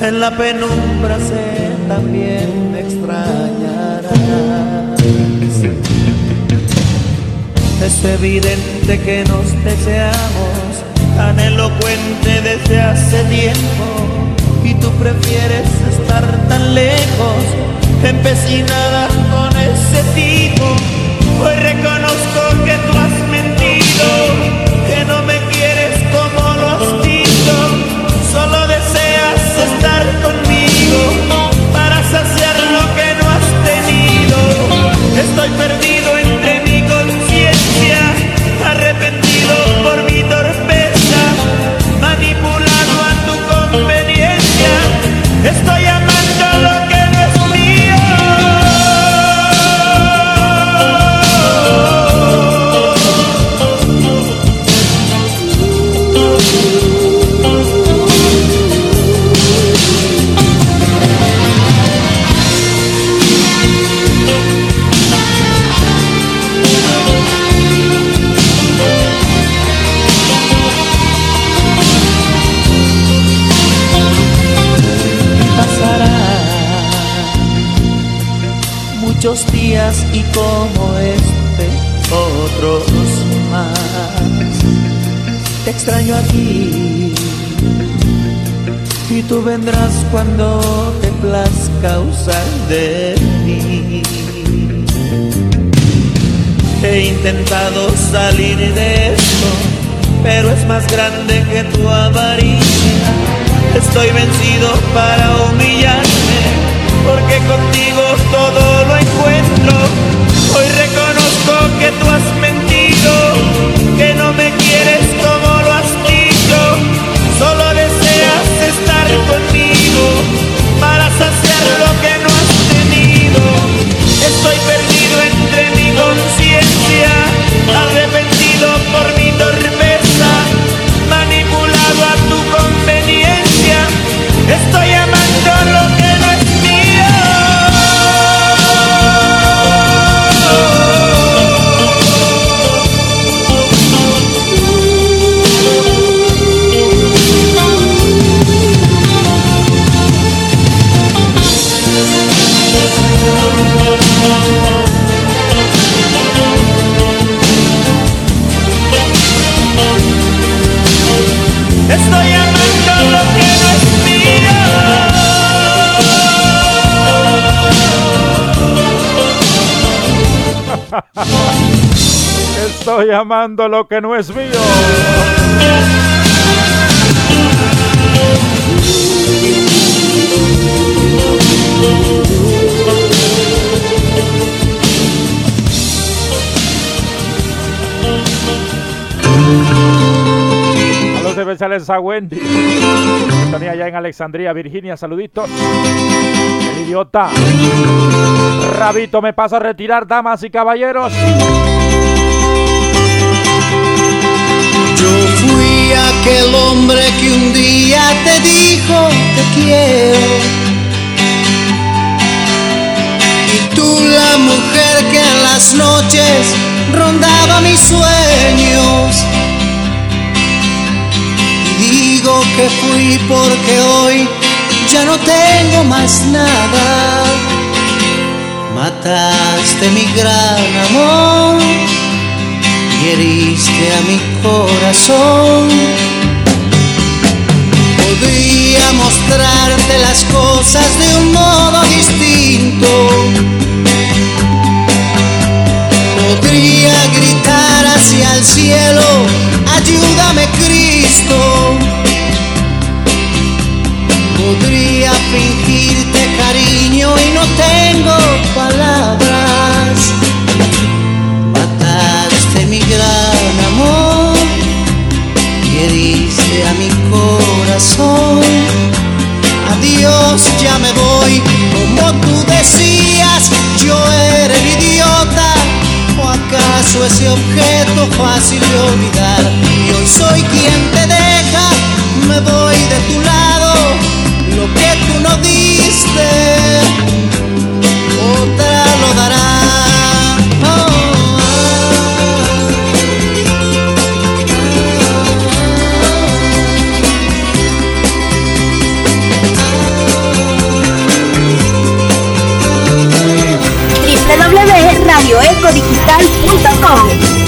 en la penumbra, sé también me extrañarás. Es evidente que nos deseamos tan elocuente desde hace tiempo y tú prefieres estar tan lejos, empecinada tipo. Hoy reconozco que tú has mentido, que no me quieres como lo has dicho, solo deseas estar conmigo para saciar lo que no has tenido. Estoy perdido muchos días y como este otros más. Te extraño aquí y tú vendrás cuando te plazca usar de mí. He intentado salir de esto, pero es más grande que tu avaricia. Estoy vencido para humillarme, porque contigo todo lo encuentro. Hoy reconozco que tú has mentido, que no me quieres Estoy amando lo que no es mío. Saludos especiales a Wendy. Tenía allá en Alexandria, Virginia. Saluditos. El idiota. Rabito, me paso a retirar, damas y caballeros. Aquel hombre que un día te dijo te quiero. Y tú la mujer que en las noches rondaba mis sueños. Y digo que fui porque hoy ya no tengo más nada. Mataste mi gran amor y heriste a mi corazón. Podría mostrarte las cosas de un modo distinto. Podría gritar hacia el cielo, ayúdame Cristo. Podría fingirte cariño y no tengo palabras. Corazón. Adiós, ya me voy, como tú decías, yo era el idiota. ¿O acaso ese objeto fácil de olvidar? Y hoy soy quien te deja, me voy de tu lado, lo que tú no diste, otra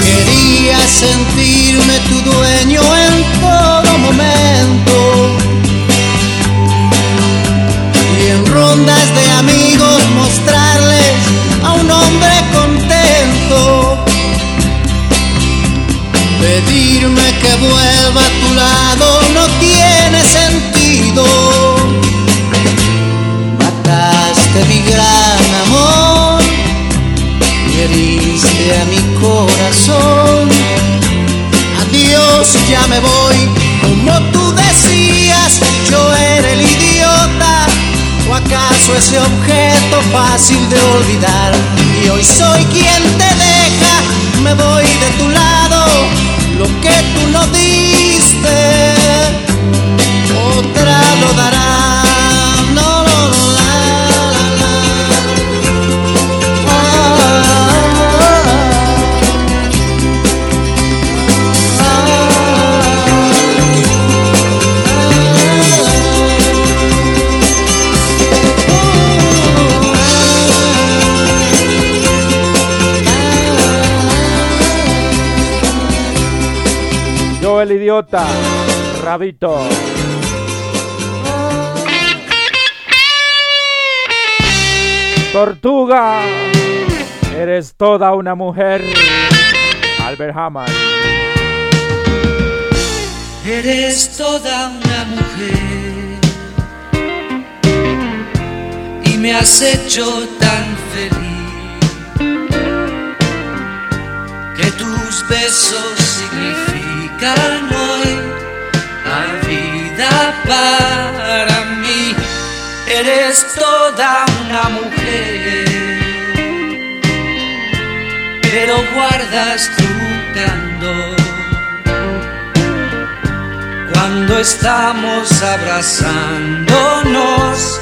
Quería sentirme tu dueño en todo momento. Y en rondas de amigos mostrarles a un hombre contento. Pedirme que vuelva a tu lado a mi corazón. Adiós, ya me voy. Como tú decías, yo era el idiota. ¿O acaso ese objeto fácil de olvidar? Y hoy soy quien te deja, me voy de tu lado. Lo que tú no diste, otra lo dará. Rabito. Tortuga. Eres toda una mujer. Albert Hammond. Eres toda una mujer y me has hecho tan feliz que tus besos significan para mí. Eres toda una mujer, pero guardas tu candor cuando estamos abrazándonos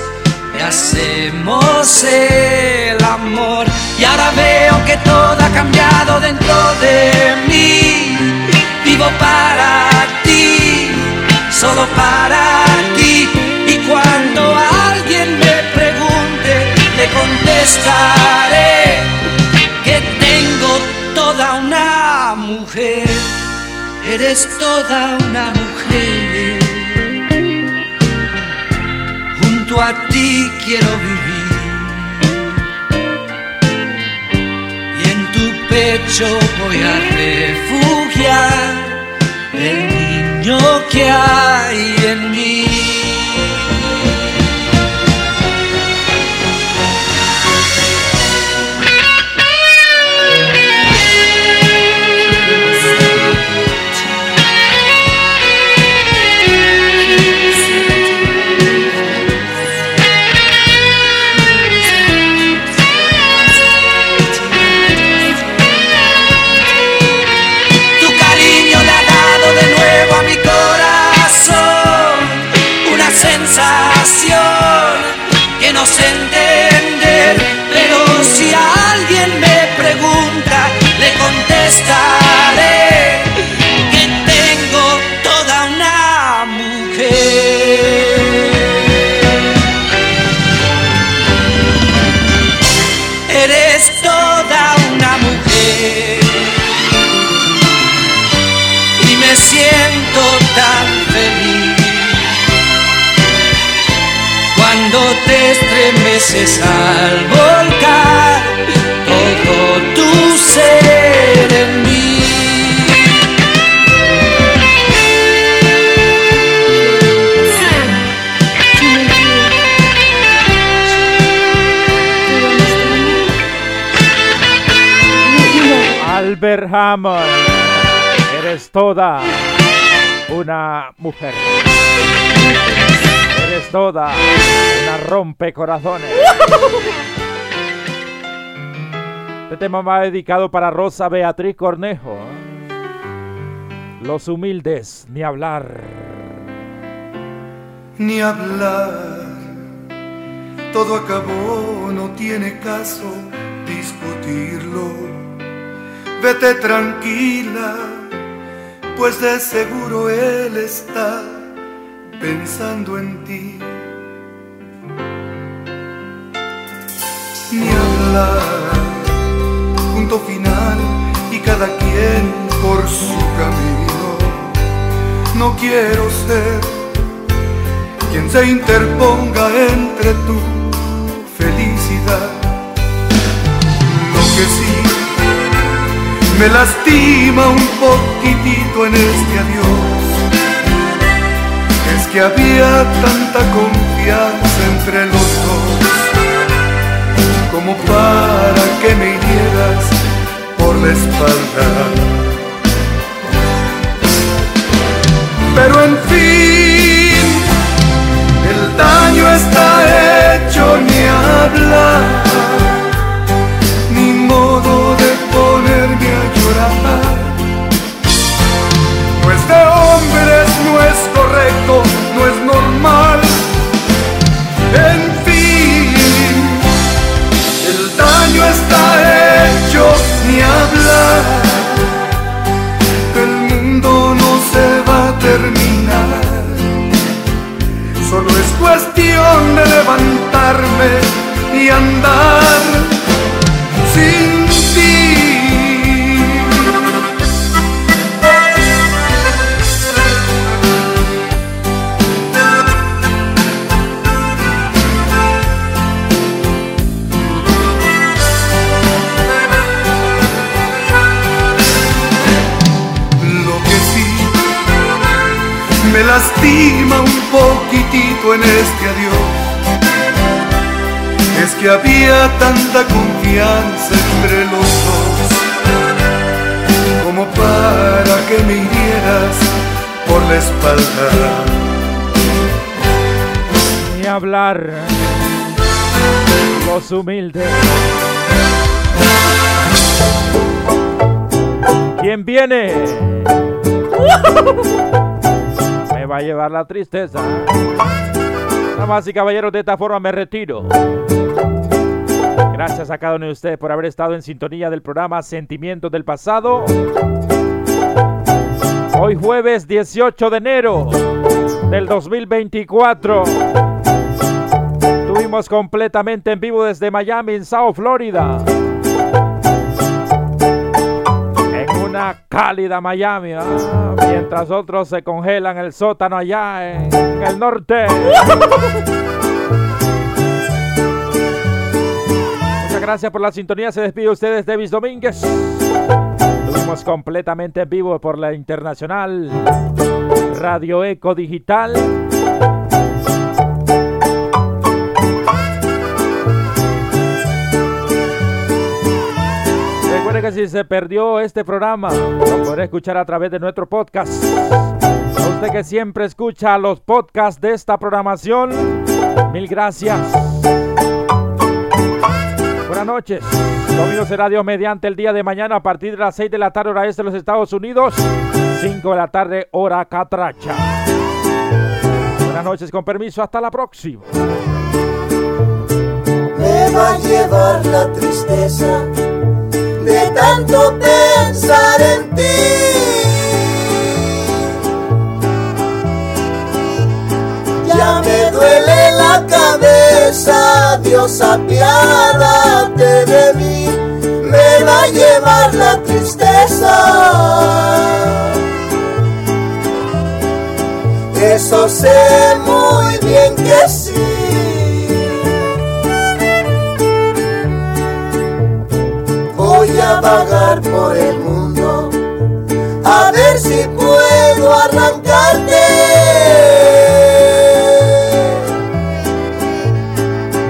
hacemos el amor. Y ahora veo que todo ha cambiado dentro de mí. Vivo para solo para ti. Y cuando alguien me pregunte, le contestaré que tengo toda una mujer. Eres toda una mujer. Junto a ti quiero vivir. Y en tu yo voy a refugiar que hay en mí. Estremeces al volcar todo tu ser en mí. Albert Hammond, eres toda una mujer. Eres toda una rompecorazones. Este tema va dedicado para Rosa Beatriz Cornejo. Los humildes, ni hablar. ni hablar. Todo acabó, no tiene caso discutirlo. Vete tranquila, pues de seguro él está pensando en ti. Ni hablar, punto final y cada quien por su camino. No quiero ser quien se interponga entre tu felicidad. Lo que sí me lastima un poquitito en este adiós que había tanta confianza entre los dos como para que me hirieras por la espalda. Pero en fin, llevar la tristeza. Damas y caballeros, de esta forma me retiro. Gracias a cada uno de ustedes por haber estado en sintonía del programa Sentimientos del Pasado. Hoy jueves 18 de enero del 2024. Estuvimos completamente en vivo desde Miami, en South Florida. Una cálida Miami, mientras otros se congelan el sótano allá en el norte. Muchas gracias por la sintonía. Se despide ustedes, Davis Domínguez. Estamos completamente en vivo por la internacional Radio Eco Digital. Que si se perdió este programa, lo podrá escuchar a través de nuestro podcast. A usted que siempre escucha los podcasts de esta programación, mil gracias. Buenas noches. Domingo será Dios mediante el día de mañana a partir de las 6 de la tarde hora este de los Estados Unidos, 5 de la tarde hora catracha. Buenas noches, con permiso, hasta la próxima. Me va a llevar la tristeza tanto pensar en ti. Ya me duele la cabeza, Dios apiádate de mí, me va a llevar la tristeza. Eso sé muy bien que sí. Vagar por el mundo a ver si puedo arrancarte.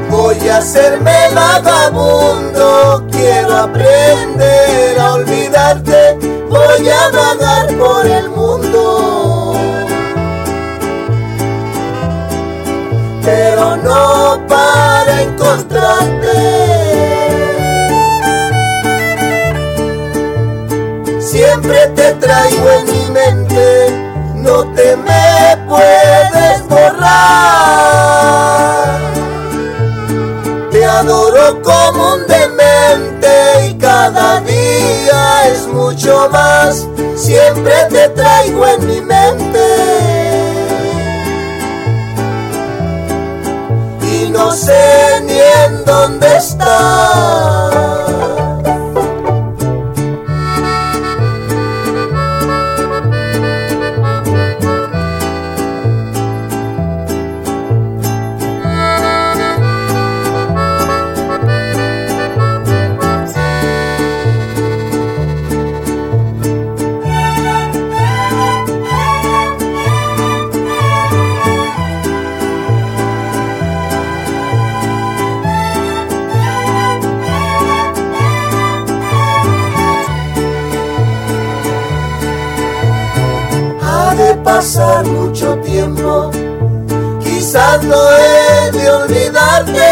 Voy a hacerme vagabundo, quiero aprender a olvidarte. Voy a vagar por el mundo. Pero no para encontrarte. Traigo en mi mente, no te me puedes borrar. Te adoro como un demente y cada día es mucho más, siempre te traigo en mi mente. Y no sé ni en dónde estás. Pasar mucho tiempo, quizás no he de olvidarte.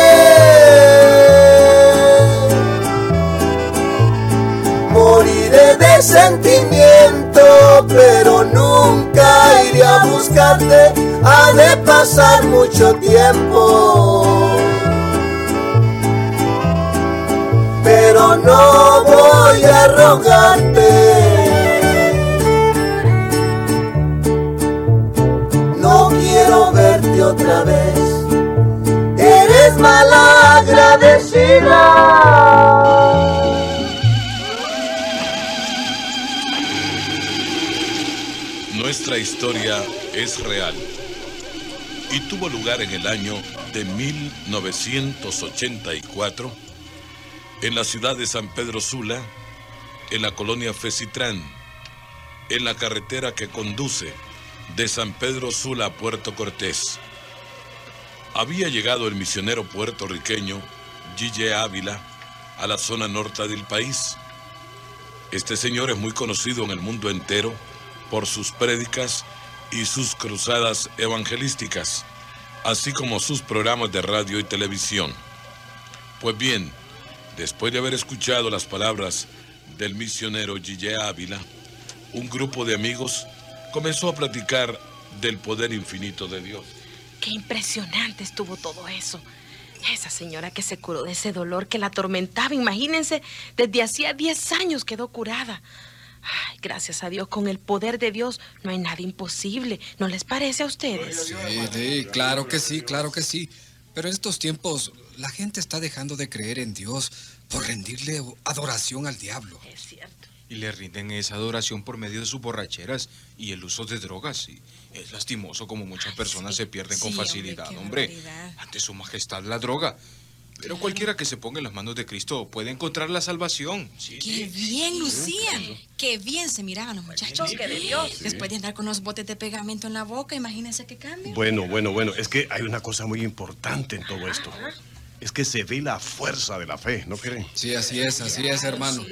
Moriré de sentimiento, pero nunca iré a buscarte. Ha de pasar mucho tiempo. Pero no voy a rogarte. Otra vez. Eres mala agradecida. Nuestra historia es real y tuvo lugar en el año de 1984 en la ciudad de San Pedro Sula, en la colonia Fecitrán, en la carretera que conduce de San Pedro Sula a Puerto Cortés. Había llegado el misionero puertorriqueño Gille Ávila a la zona norte del país. Este señor es muy conocido en el mundo entero por sus prédicas y sus cruzadas evangelísticas, así como sus programas de radio y televisión. Pues bien, después de haber escuchado las palabras del misionero Gille Ávila, un grupo de amigos comenzó a platicar del poder infinito de Dios. Qué impresionante estuvo todo eso. Esa señora que se curó de ese dolor que la atormentaba, imagínense, desde hacía 10 años quedó curada. Ay, gracias a Dios, con el poder de Dios no hay nada imposible. ¿No les parece a ustedes? Sí, sí, claro que sí, claro que sí. Pero en estos tiempos la gente está dejando de creer en Dios por rendirle adoración al diablo. Es cierto. Y le rinden esa adoración por medio de sus borracheras y el uso de drogas. Y es lastimoso como muchas personas se pierden con Sí, facilidad, qué hombre. Ante su majestad la droga. Pero cualquiera que se ponga en las manos de Cristo puede encontrar la salvación. Sí, Qué bien, Lucía. Qué bien se miraban los muchachos. de Dios. Después de andar con los botes de pegamento en la boca, imagínense qué cambio. Bueno, bueno, bueno, es que hay una cosa muy importante en todo esto. Es que se ve la fuerza de la fe, ¿no creen? Sí, así es, así es, hermano.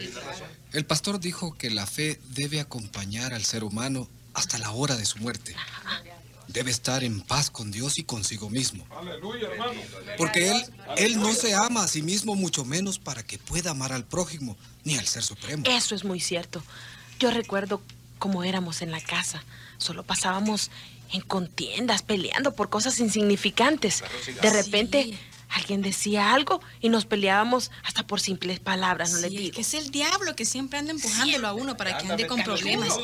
El pastor dijo que la fe debe acompañar al ser humano hasta la hora de su muerte. Debe estar en paz con Dios y consigo mismo. Aleluya, hermano. Porque él, él no se ama a sí mismo, mucho menos para que pueda amar al prójimo ni al ser supremo. Eso es muy cierto. Yo recuerdo cómo éramos en la casa. Solo pasábamos en contiendas, peleando por cosas insignificantes. De repente, alguien decía algo y nos peleábamos hasta por simples palabras, no le digo. que es el diablo que siempre anda empujándolo a uno para que ande con problemas.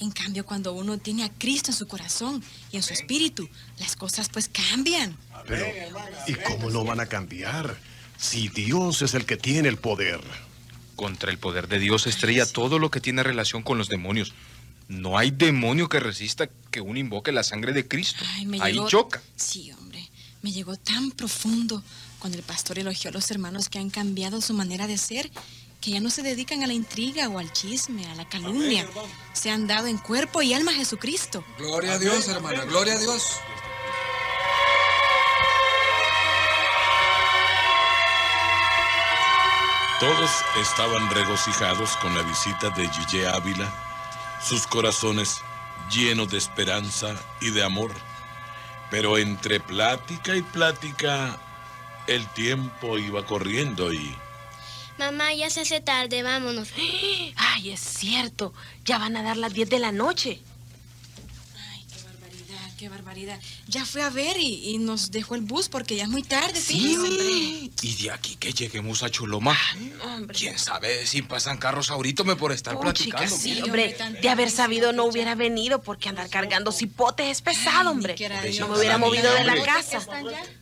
En cambio, cuando uno tiene a Cristo en su corazón y en su espíritu, las cosas pues cambian. Pero, ¿y cómo no van a cambiar? Si Dios es el que tiene el poder. Contra el poder de Dios estrella todo lo que tiene relación con los demonios. No hay demonio que resista que uno invoque la sangre de Cristo. Ay, me Ahí llegó- choca. Sí, hombre. Me llegó tan profundo cuando el pastor elogió a los hermanos que han cambiado su manera de ser, que ya no se dedican a la intriga o al chisme, a la calumnia. Se han dado en cuerpo y alma a Jesucristo. Gloria a Dios, hermana, gloria a Dios. Todos estaban regocijados con la visita de Gille Ávila, sus corazones llenos de esperanza y de amor. Pero entre plática y plática, el tiempo iba corriendo y Mamá, ya se hace tarde, vámonos. Ay, es cierto. Ya van a dar las 10 de la noche. Barbaridad, qué barbaridad. Ya fue a ver y, y nos dejó el bus porque ya es muy tarde, Sí, fíjese. Y de aquí que lleguemos a Choloma. ¿Quién sabe si pasan carros ahorita me por estar Puchica, platicando? sí, mira. hombre, de haber sabido no hubiera venido porque andar cargando cipotes es pesado, hombre. No me hubiera movido de la Hombre. casa.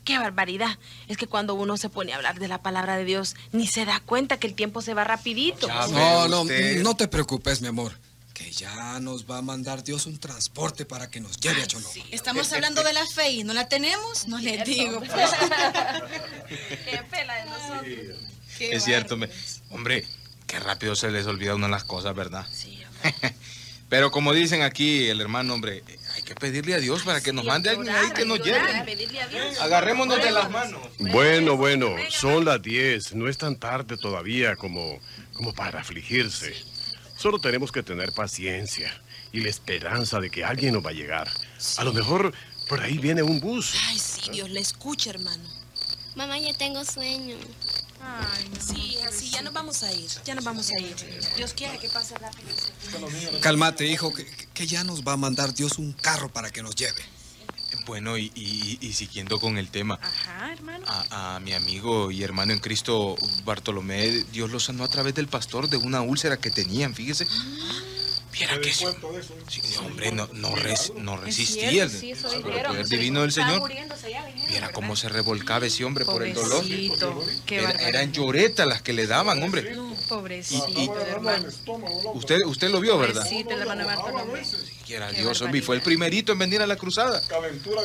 Qué barbaridad. Es que cuando uno se pone a hablar de la palabra de Dios, ni se da cuenta que el tiempo se va rapidito. No, no, no te preocupes, mi amor. Que ya nos va a mandar Dios un transporte para que nos lleve a Choloma. Estamos hablando de la fe y no la tenemos, no les digo. pues. Qué pela de nosotros. Es cierto, me- hombre, qué rápido se les olvida a uno las cosas, ¿verdad? Sí, Pero como dicen aquí el hermano, hombre, hay que pedirle a Dios para que nos mande a alguien ahí que nos lleve. Agarrémonos de las manos. Bueno, bueno, son las 10. No es tan tarde todavía como, como para afligirse. Solo tenemos que tener paciencia y la esperanza de que alguien nos va a llegar. A lo mejor por ahí viene un bus. Ay, sí, Dios le escucha, hermano. Mamá, ya tengo sueño. Ay, sí, así ya nos vamos a ir. Ya nos vamos a ir. Dios quiere que pase rápido. Cálmate, hijo, que, que ya nos va a mandar Dios un carro para que nos lleve. Bueno, y, y- y siguiendo con el tema, Ajá, hermano. a, a mi amigo y hermano en Cristo, Bartolomé, Dios lo sanó a través del pastor de una úlcera que tenían, fíjese. Viera que. Sí, hombre, no, no, res- no resistía el, sí, eso el dijeron. poder divino del Señor. Viera cómo se revolcaba ese hombre por el dolor. Era- eran lloretas las que le daban, hombre. Pobrecito. Usted, usted lo vio, ¿verdad? Pobrecito, el hermano Bartolomé. Quiera Dios, hombre, y fue el primerito en venir a la cruzada.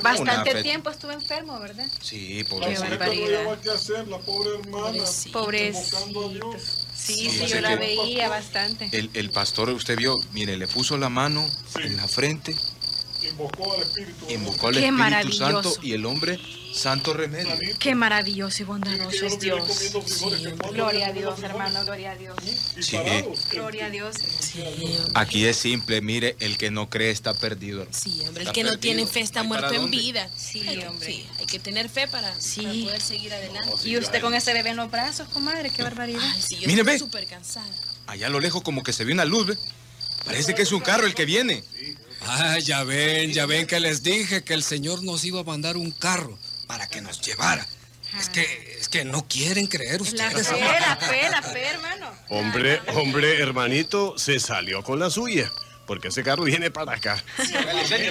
Bastante fe- tiempo estuvo enfermo, ¿verdad? Sí, pobrecito. barbaridad. ¿Qué hacer, la pobre hermana? Pobrecito. Sí, sí, Sí, yo la veía bastante. El, el pastor, usted vio, mire, le puso la mano en la frente, Invocó al Espíritu. invocó al Qué Espíritu maravilloso. Santo y el hombre, santo remedio. Qué maravilloso y bondadoso es Dios. Gloria a Dios, hermano, gloria a Dios. Sí, Gloria a Dios. aquí es simple, mire, el que no cree está perdido. hermano. Sí, hombre, el Está que no tiene fe está ¿Hay muerto en dónde? vida. Sí, hombre. Sí, hay que tener fe para, para poder seguir adelante. Y usted con ese bebé en los brazos, comadre, qué barbaridad. Ay, sí, yo Mire, estoy ve. súper cansada. Allá a lo lejos como que se ve una luz, ¿ve? Parece que es un carro el que viene. Ah, ya ven, ya ven que les dije que el Señor nos iba a mandar un carro que nos llevara. Es que, es que no quieren creer La ustedes. fe, la fe, la fe, hermano. Hombre, hombre, hermanito, se salió con la suya. Porque ese carro viene para acá.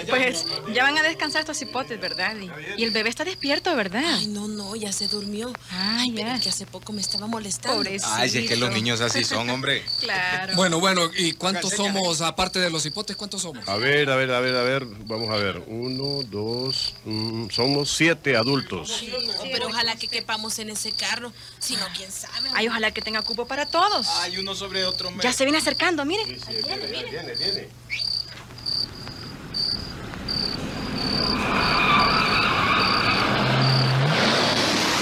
Pues ya van a descansar estos hipotes, ¿verdad? Y, y el bebé está despierto, ¿verdad? Ay, no, no, ya se durmió. Ah, ya. que hace poco me estaba molestando. Pobrecito. Ay, si es que los niños así son, hombre. Claro. Bueno, bueno, ¿y cuántos somos, aparte de los hipotes, cuántos somos? A ver, a ver, a ver, a ver. Vamos a ver. Uno, dos. mm, somos siete adultos. Pero ojalá que quepamos en ese carro. Si no, quién sabe. Ay, ojalá que tenga cupo para todos. Ay, uno sobre otro. Ya se viene acercando, miren. Viene, viene, viene.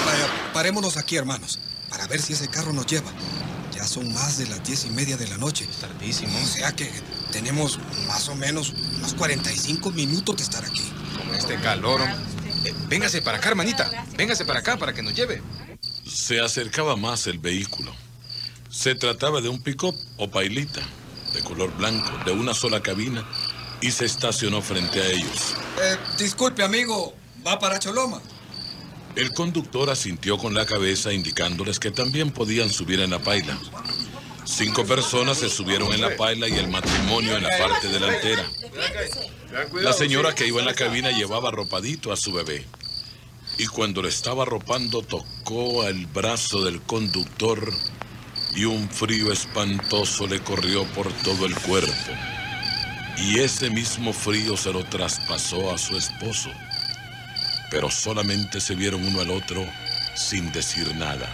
Vaya, parémonos aquí, hermanos, para ver si ese carro nos lleva. Ya son más de las diez y media de la noche. Tardísimo. O sea que tenemos más o menos unos 45 minutos de estar aquí. Con este calor. Eh, véngase para acá, hermanita. Véngase para acá para que nos lleve. Se acercaba más el vehículo. Se trataba de un pick-up o pailita, de color blanco, de una sola cabina, y se estacionó frente a ellos. Eh, disculpe, amigo, ¿va para Choloma? El conductor asintió con la cabeza indicándoles que también podían subir en la paila. Cinco personas se subieron en la paila y el matrimonio en la parte delantera. La señora que iba en la cabina llevaba arropadito a su bebé. Y cuando le estaba arropando tocó el brazo del conductor y un frío espantoso le corrió por todo el cuerpo. Y ese mismo frío se lo traspasó a su esposo. Pero solamente se vieron uno al otro sin decir nada.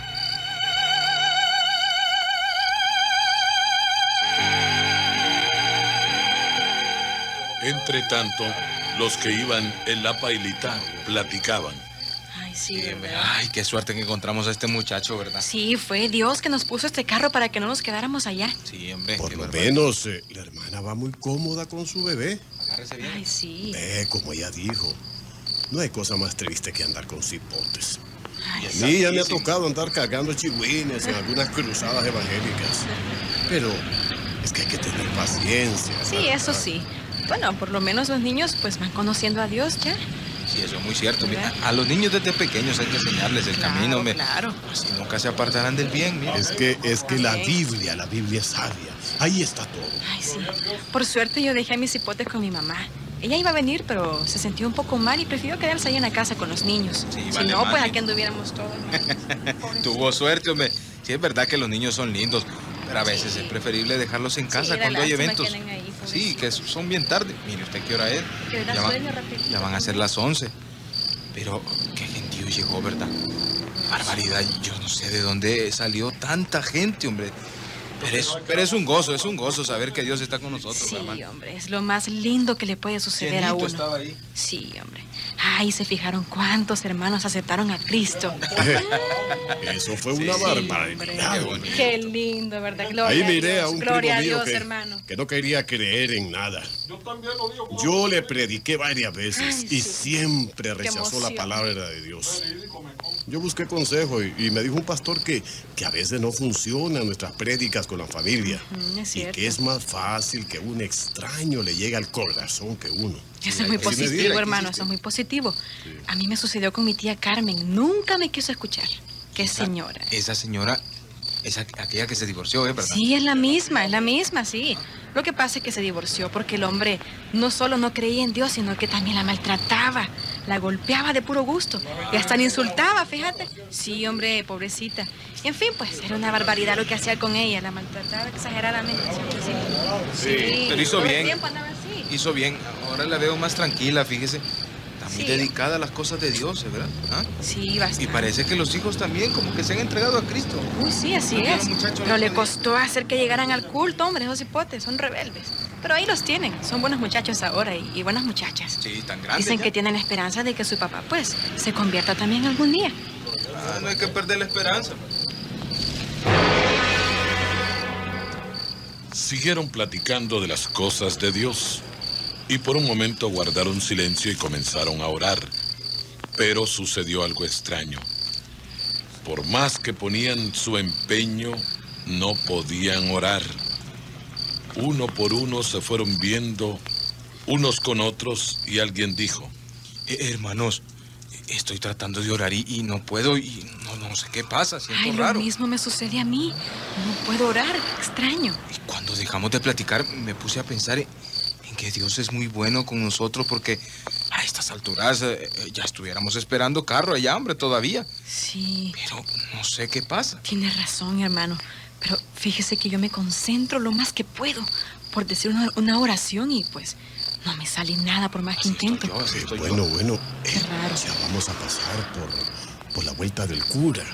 Entre tanto, los que iban en la pailita platicaban. Ay, sí, ¿verdad? Ay, qué suerte que encontramos a este muchacho, ¿verdad? Sí, fue Dios que nos puso este carro para que no nos quedáramos allá. Sí, hombre. Por lo barbaridad. menos eh, la hermana va muy cómoda con su bebé. Agárrese bien. Ay, sí. Ve, como ella dijo, no hay cosa más triste que andar con cipotes. Ay, Y a sí. mí ya me ha tocado andar cargando chihuines en algunas cruzadas evangélicas. Pero es que hay que tener paciencia. Sí, eso sí. Bueno, por lo menos los niños pues van conociendo a Dios ya. Sí, eso es muy cierto. Mira, a los niños desde pequeños hay que enseñarles el camino, hombre. Claro. Así nunca se apartarán del bien, mira. Es que, es que la Biblia, la Biblia es sabia. Ahí está todo. Ay, sí. Por suerte yo dejé a mis hipotes con mi mamá. Ella iba a venir, pero se sintió un poco mal y prefirió quedarse ahí en la casa con los niños. si vale no, pues madre. aquí anduviéramos todos. Tuvo suerte, hombre. Sí, es verdad que los niños son lindos, pero a veces es preferible dejarlos en casa da cuando hay eventos. que ahí, sí, que son bien tarde. Mire usted qué hora es. Ya, va- sueño rapidito. ya van a ser las 11. Pero qué gentío llegó, ¿verdad? Barbaridad, yo no sé de dónde salió tanta gente, hombre. Pero es, pero es un gozo, es un gozo saber que Dios está con nosotros, Sí, hermano. hombre, es lo más lindo que le puede suceder a uno. estaba ahí. Sí, hombre. Ay, se fijaron cuántos hermanos aceptaron a Cristo. Eso fue una barbaridad. hombre. Qué lindo, ¿verdad? Gloria Ahí a miré Dios. a un Gloria a primo mío Dios, que, hermano. que no quería creer en nada. Yo le prediqué varias veces y siempre rechazó la palabra de Dios. Yo busqué consejo y, y me dijo un pastor que, que a veces no funcionan nuestras prédicas con la familia. Mm, es Y que es más fácil que un extraño le llegue al corazón que uno. Eso es muy positivo, hermano, eso es muy positivo. A mí me sucedió con mi tía Carmen. Nunca me quiso escuchar. Qué señora. Esa señora es aqu- aquella que se divorció, ¿eh? ¿Verdad? Sí, es la misma, es la misma, sí. Lo que pasa es que se divorció porque el hombre no solo no creía en Dios, sino que también la maltrataba, la golpeaba de puro gusto y hasta la insultaba, fíjate. Sí, hombre, pobrecita. Y en fin, pues era una barbaridad lo que hacía con ella, la maltrataba exageradamente. siempre, sí. Sí, pero hizo bien. Hizo bien. Ahora la veo más tranquila, fíjese. Está muy Sí. dedicada a las cosas de Dios, ¿eh, ¿verdad? ¿Ah? Sí, bastante. Y parece que los hijos también como que se han entregado a Cristo. Uy, sí, así es. Pero le costó hacer que llegaran al culto, hombre, esos hipotes, son rebeldes. Pero ahí los tienen, son buenos muchachos ahora y, y buenas muchachas. Sí, tan grandes Dicen ya. que tienen la esperanza de que su papá, pues, se convierta también algún día. Ah, no hay que perder la esperanza. Siguieron platicando de las cosas de Dios y por un momento guardaron silencio y comenzaron a orar. Pero sucedió algo extraño. Por más que ponían su empeño, no podían orar. Uno por uno se fueron viendo unos con otros y alguien dijo, Eh, hermanos, estoy tratando de orar y, y no puedo y no, no sé qué pasa, siento Ay, raro. lo mismo me sucede a mí. No puedo orar, extraño. Cuando dejamos de platicar, me puse a pensar en, en que Dios es muy bueno con nosotros porque a estas alturas eh, eh, ya estuviéramos esperando carro allá, hombre, todavía. Sí. Pero no sé qué pasa. Tienes razón, hermano. Pero fíjese que yo me concentro lo más que puedo por decir una, una oración y pues no me sale nada por más que intento. bueno, bueno, eh, ya vamos a pasar por, por la vuelta del cura.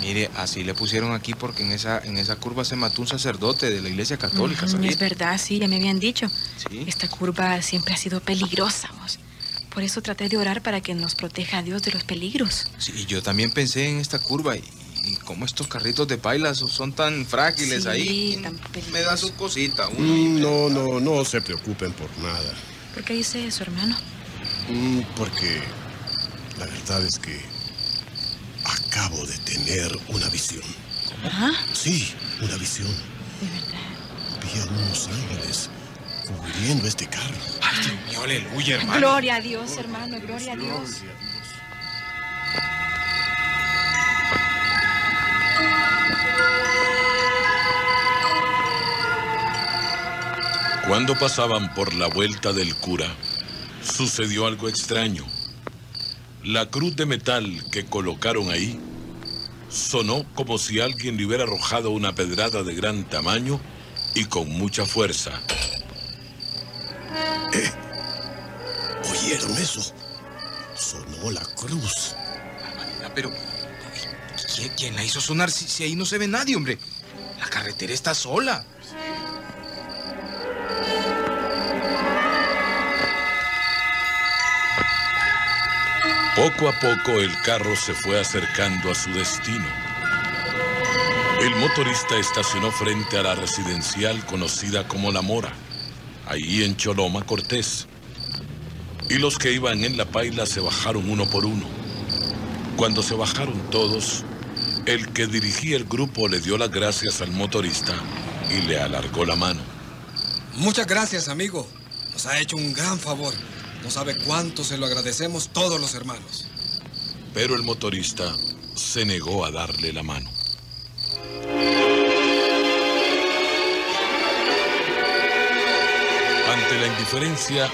Mire, así le pusieron aquí porque en esa, en esa curva se mató un sacerdote de la iglesia católica, ¿sabía? Es verdad, sí, ya me habían dicho. Sí. Esta curva siempre ha sido peligrosa, vos. Por eso traté de orar para que nos proteja a Dios de los peligros. Sí, y yo también pensé en esta curva y, y cómo estos carritos de pailas son tan frágiles Sí, ahí. tan Me da su cosita. uno. Mm, No, no, no se preocupen por nada. ¿Por qué dice eso, hermano? Mm, Porque la verdad es que acabo de tener una visión. ¿Ah? Sí, una visión. Vi a unos ángeles cubriendo este carro. Ay, Dios mío, aleluya, hermano. Gloria a Dios, hermano, gloria a Dios. Cuando pasaban por la vuelta del cura, sucedió algo extraño. La cruz de metal que colocaron ahí sonó como si alguien le hubiera arrojado una pedrada de gran tamaño y con mucha fuerza. ¿Oyeron eso? Sonó la cruz. Ah, Pero, ¿quién, quién la hizo sonar si, si ahí no se ve nadie, hombre? La carretera está sola. Poco a poco el carro se fue acercando a su destino. El motorista estacionó frente a la residencial conocida como La Mora, ahí en Choloma, Cortés. Y los que iban en la paila se bajaron uno por uno. Cuando se bajaron todos, el que dirigía el grupo le dio las gracias al motorista y le alargó la mano. Muchas gracias, amigo. Nos ha hecho un gran favor. No sabe cuánto se lo agradecemos todos los hermanos. Pero el motorista se negó a darle la mano. Ante la indiferencia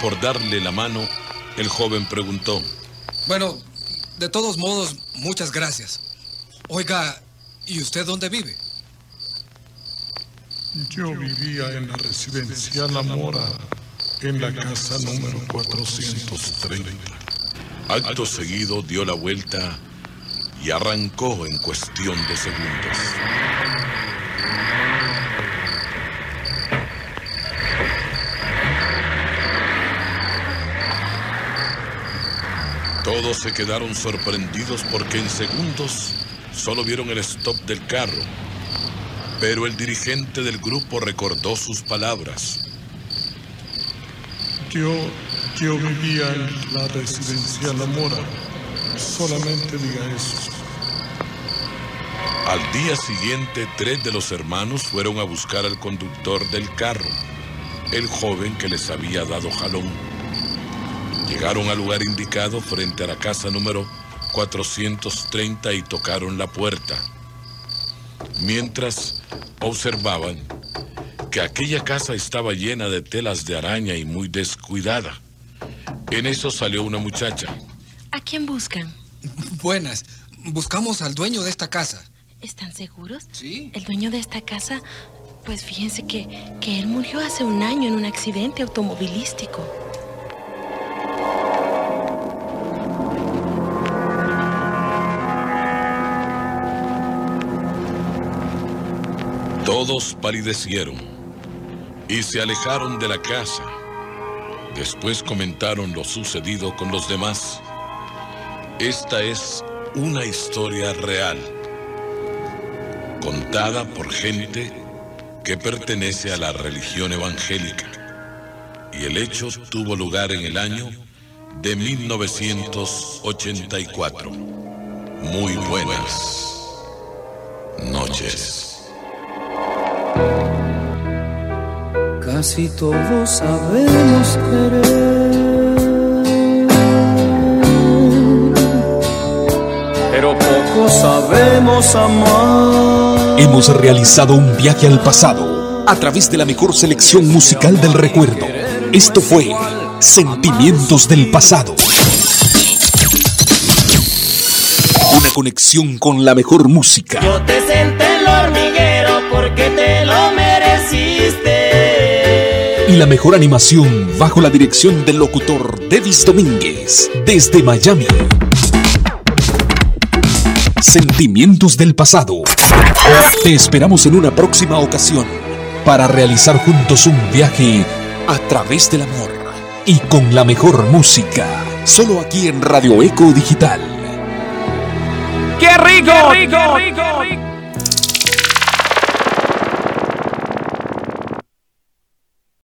por darle la mano, el joven preguntó, Bueno, de todos modos, muchas gracias. Oiga, ¿y usted dónde vive? Yo vivía en la residencia La Mora, en la casa número 430. Acto seguido dio la vuelta y arrancó en cuestión de segundos. Todos se quedaron sorprendidos porque en segundos solo vieron el stop del carro. Pero el dirigente del grupo recordó sus palabras. Yo, yo vivía en la residencia La Mora. Solamente diga eso. Al día siguiente, tres de los hermanos fueron a buscar al conductor del carro, el joven que les había dado jalón. Llegaron al lugar indicado frente a la casa número 430 y tocaron la puerta. Mientras observaban que aquella casa estaba llena de telas de araña y muy descuidada. En eso salió una muchacha. ¿A quién buscan? Buenas. Buscamos al dueño de esta casa. ¿Están seguros? Sí. El dueño de esta casa, pues fíjense que, que él murió hace un año en un accidente automovilístico. Todos palidecieron y se alejaron de la casa. Después comentaron lo sucedido con los demás. Esta es una historia real, contada por gente que pertenece a la religión evangélica. Y el hecho tuvo lugar en el año de 1984. Muy buenas noches casi todos sabemos querer. Pero poco sabemos amar. Hemos realizado un viaje al pasado a través de la mejor selección musical del recuerdo. Esto fue Sentimientos del Pasado. Una conexión con la mejor música. Yo te senté el hormiguero porque te lo la mejor animación bajo la dirección del locutor Devis Domínguez desde Miami. Sentimientos del pasado. Te esperamos en una próxima ocasión para realizar juntos un viaje a través del amor y con la mejor música. Solo aquí en Radio Eco Digital. ¡Qué rico! ¡Qué rico! ¡Qué rico!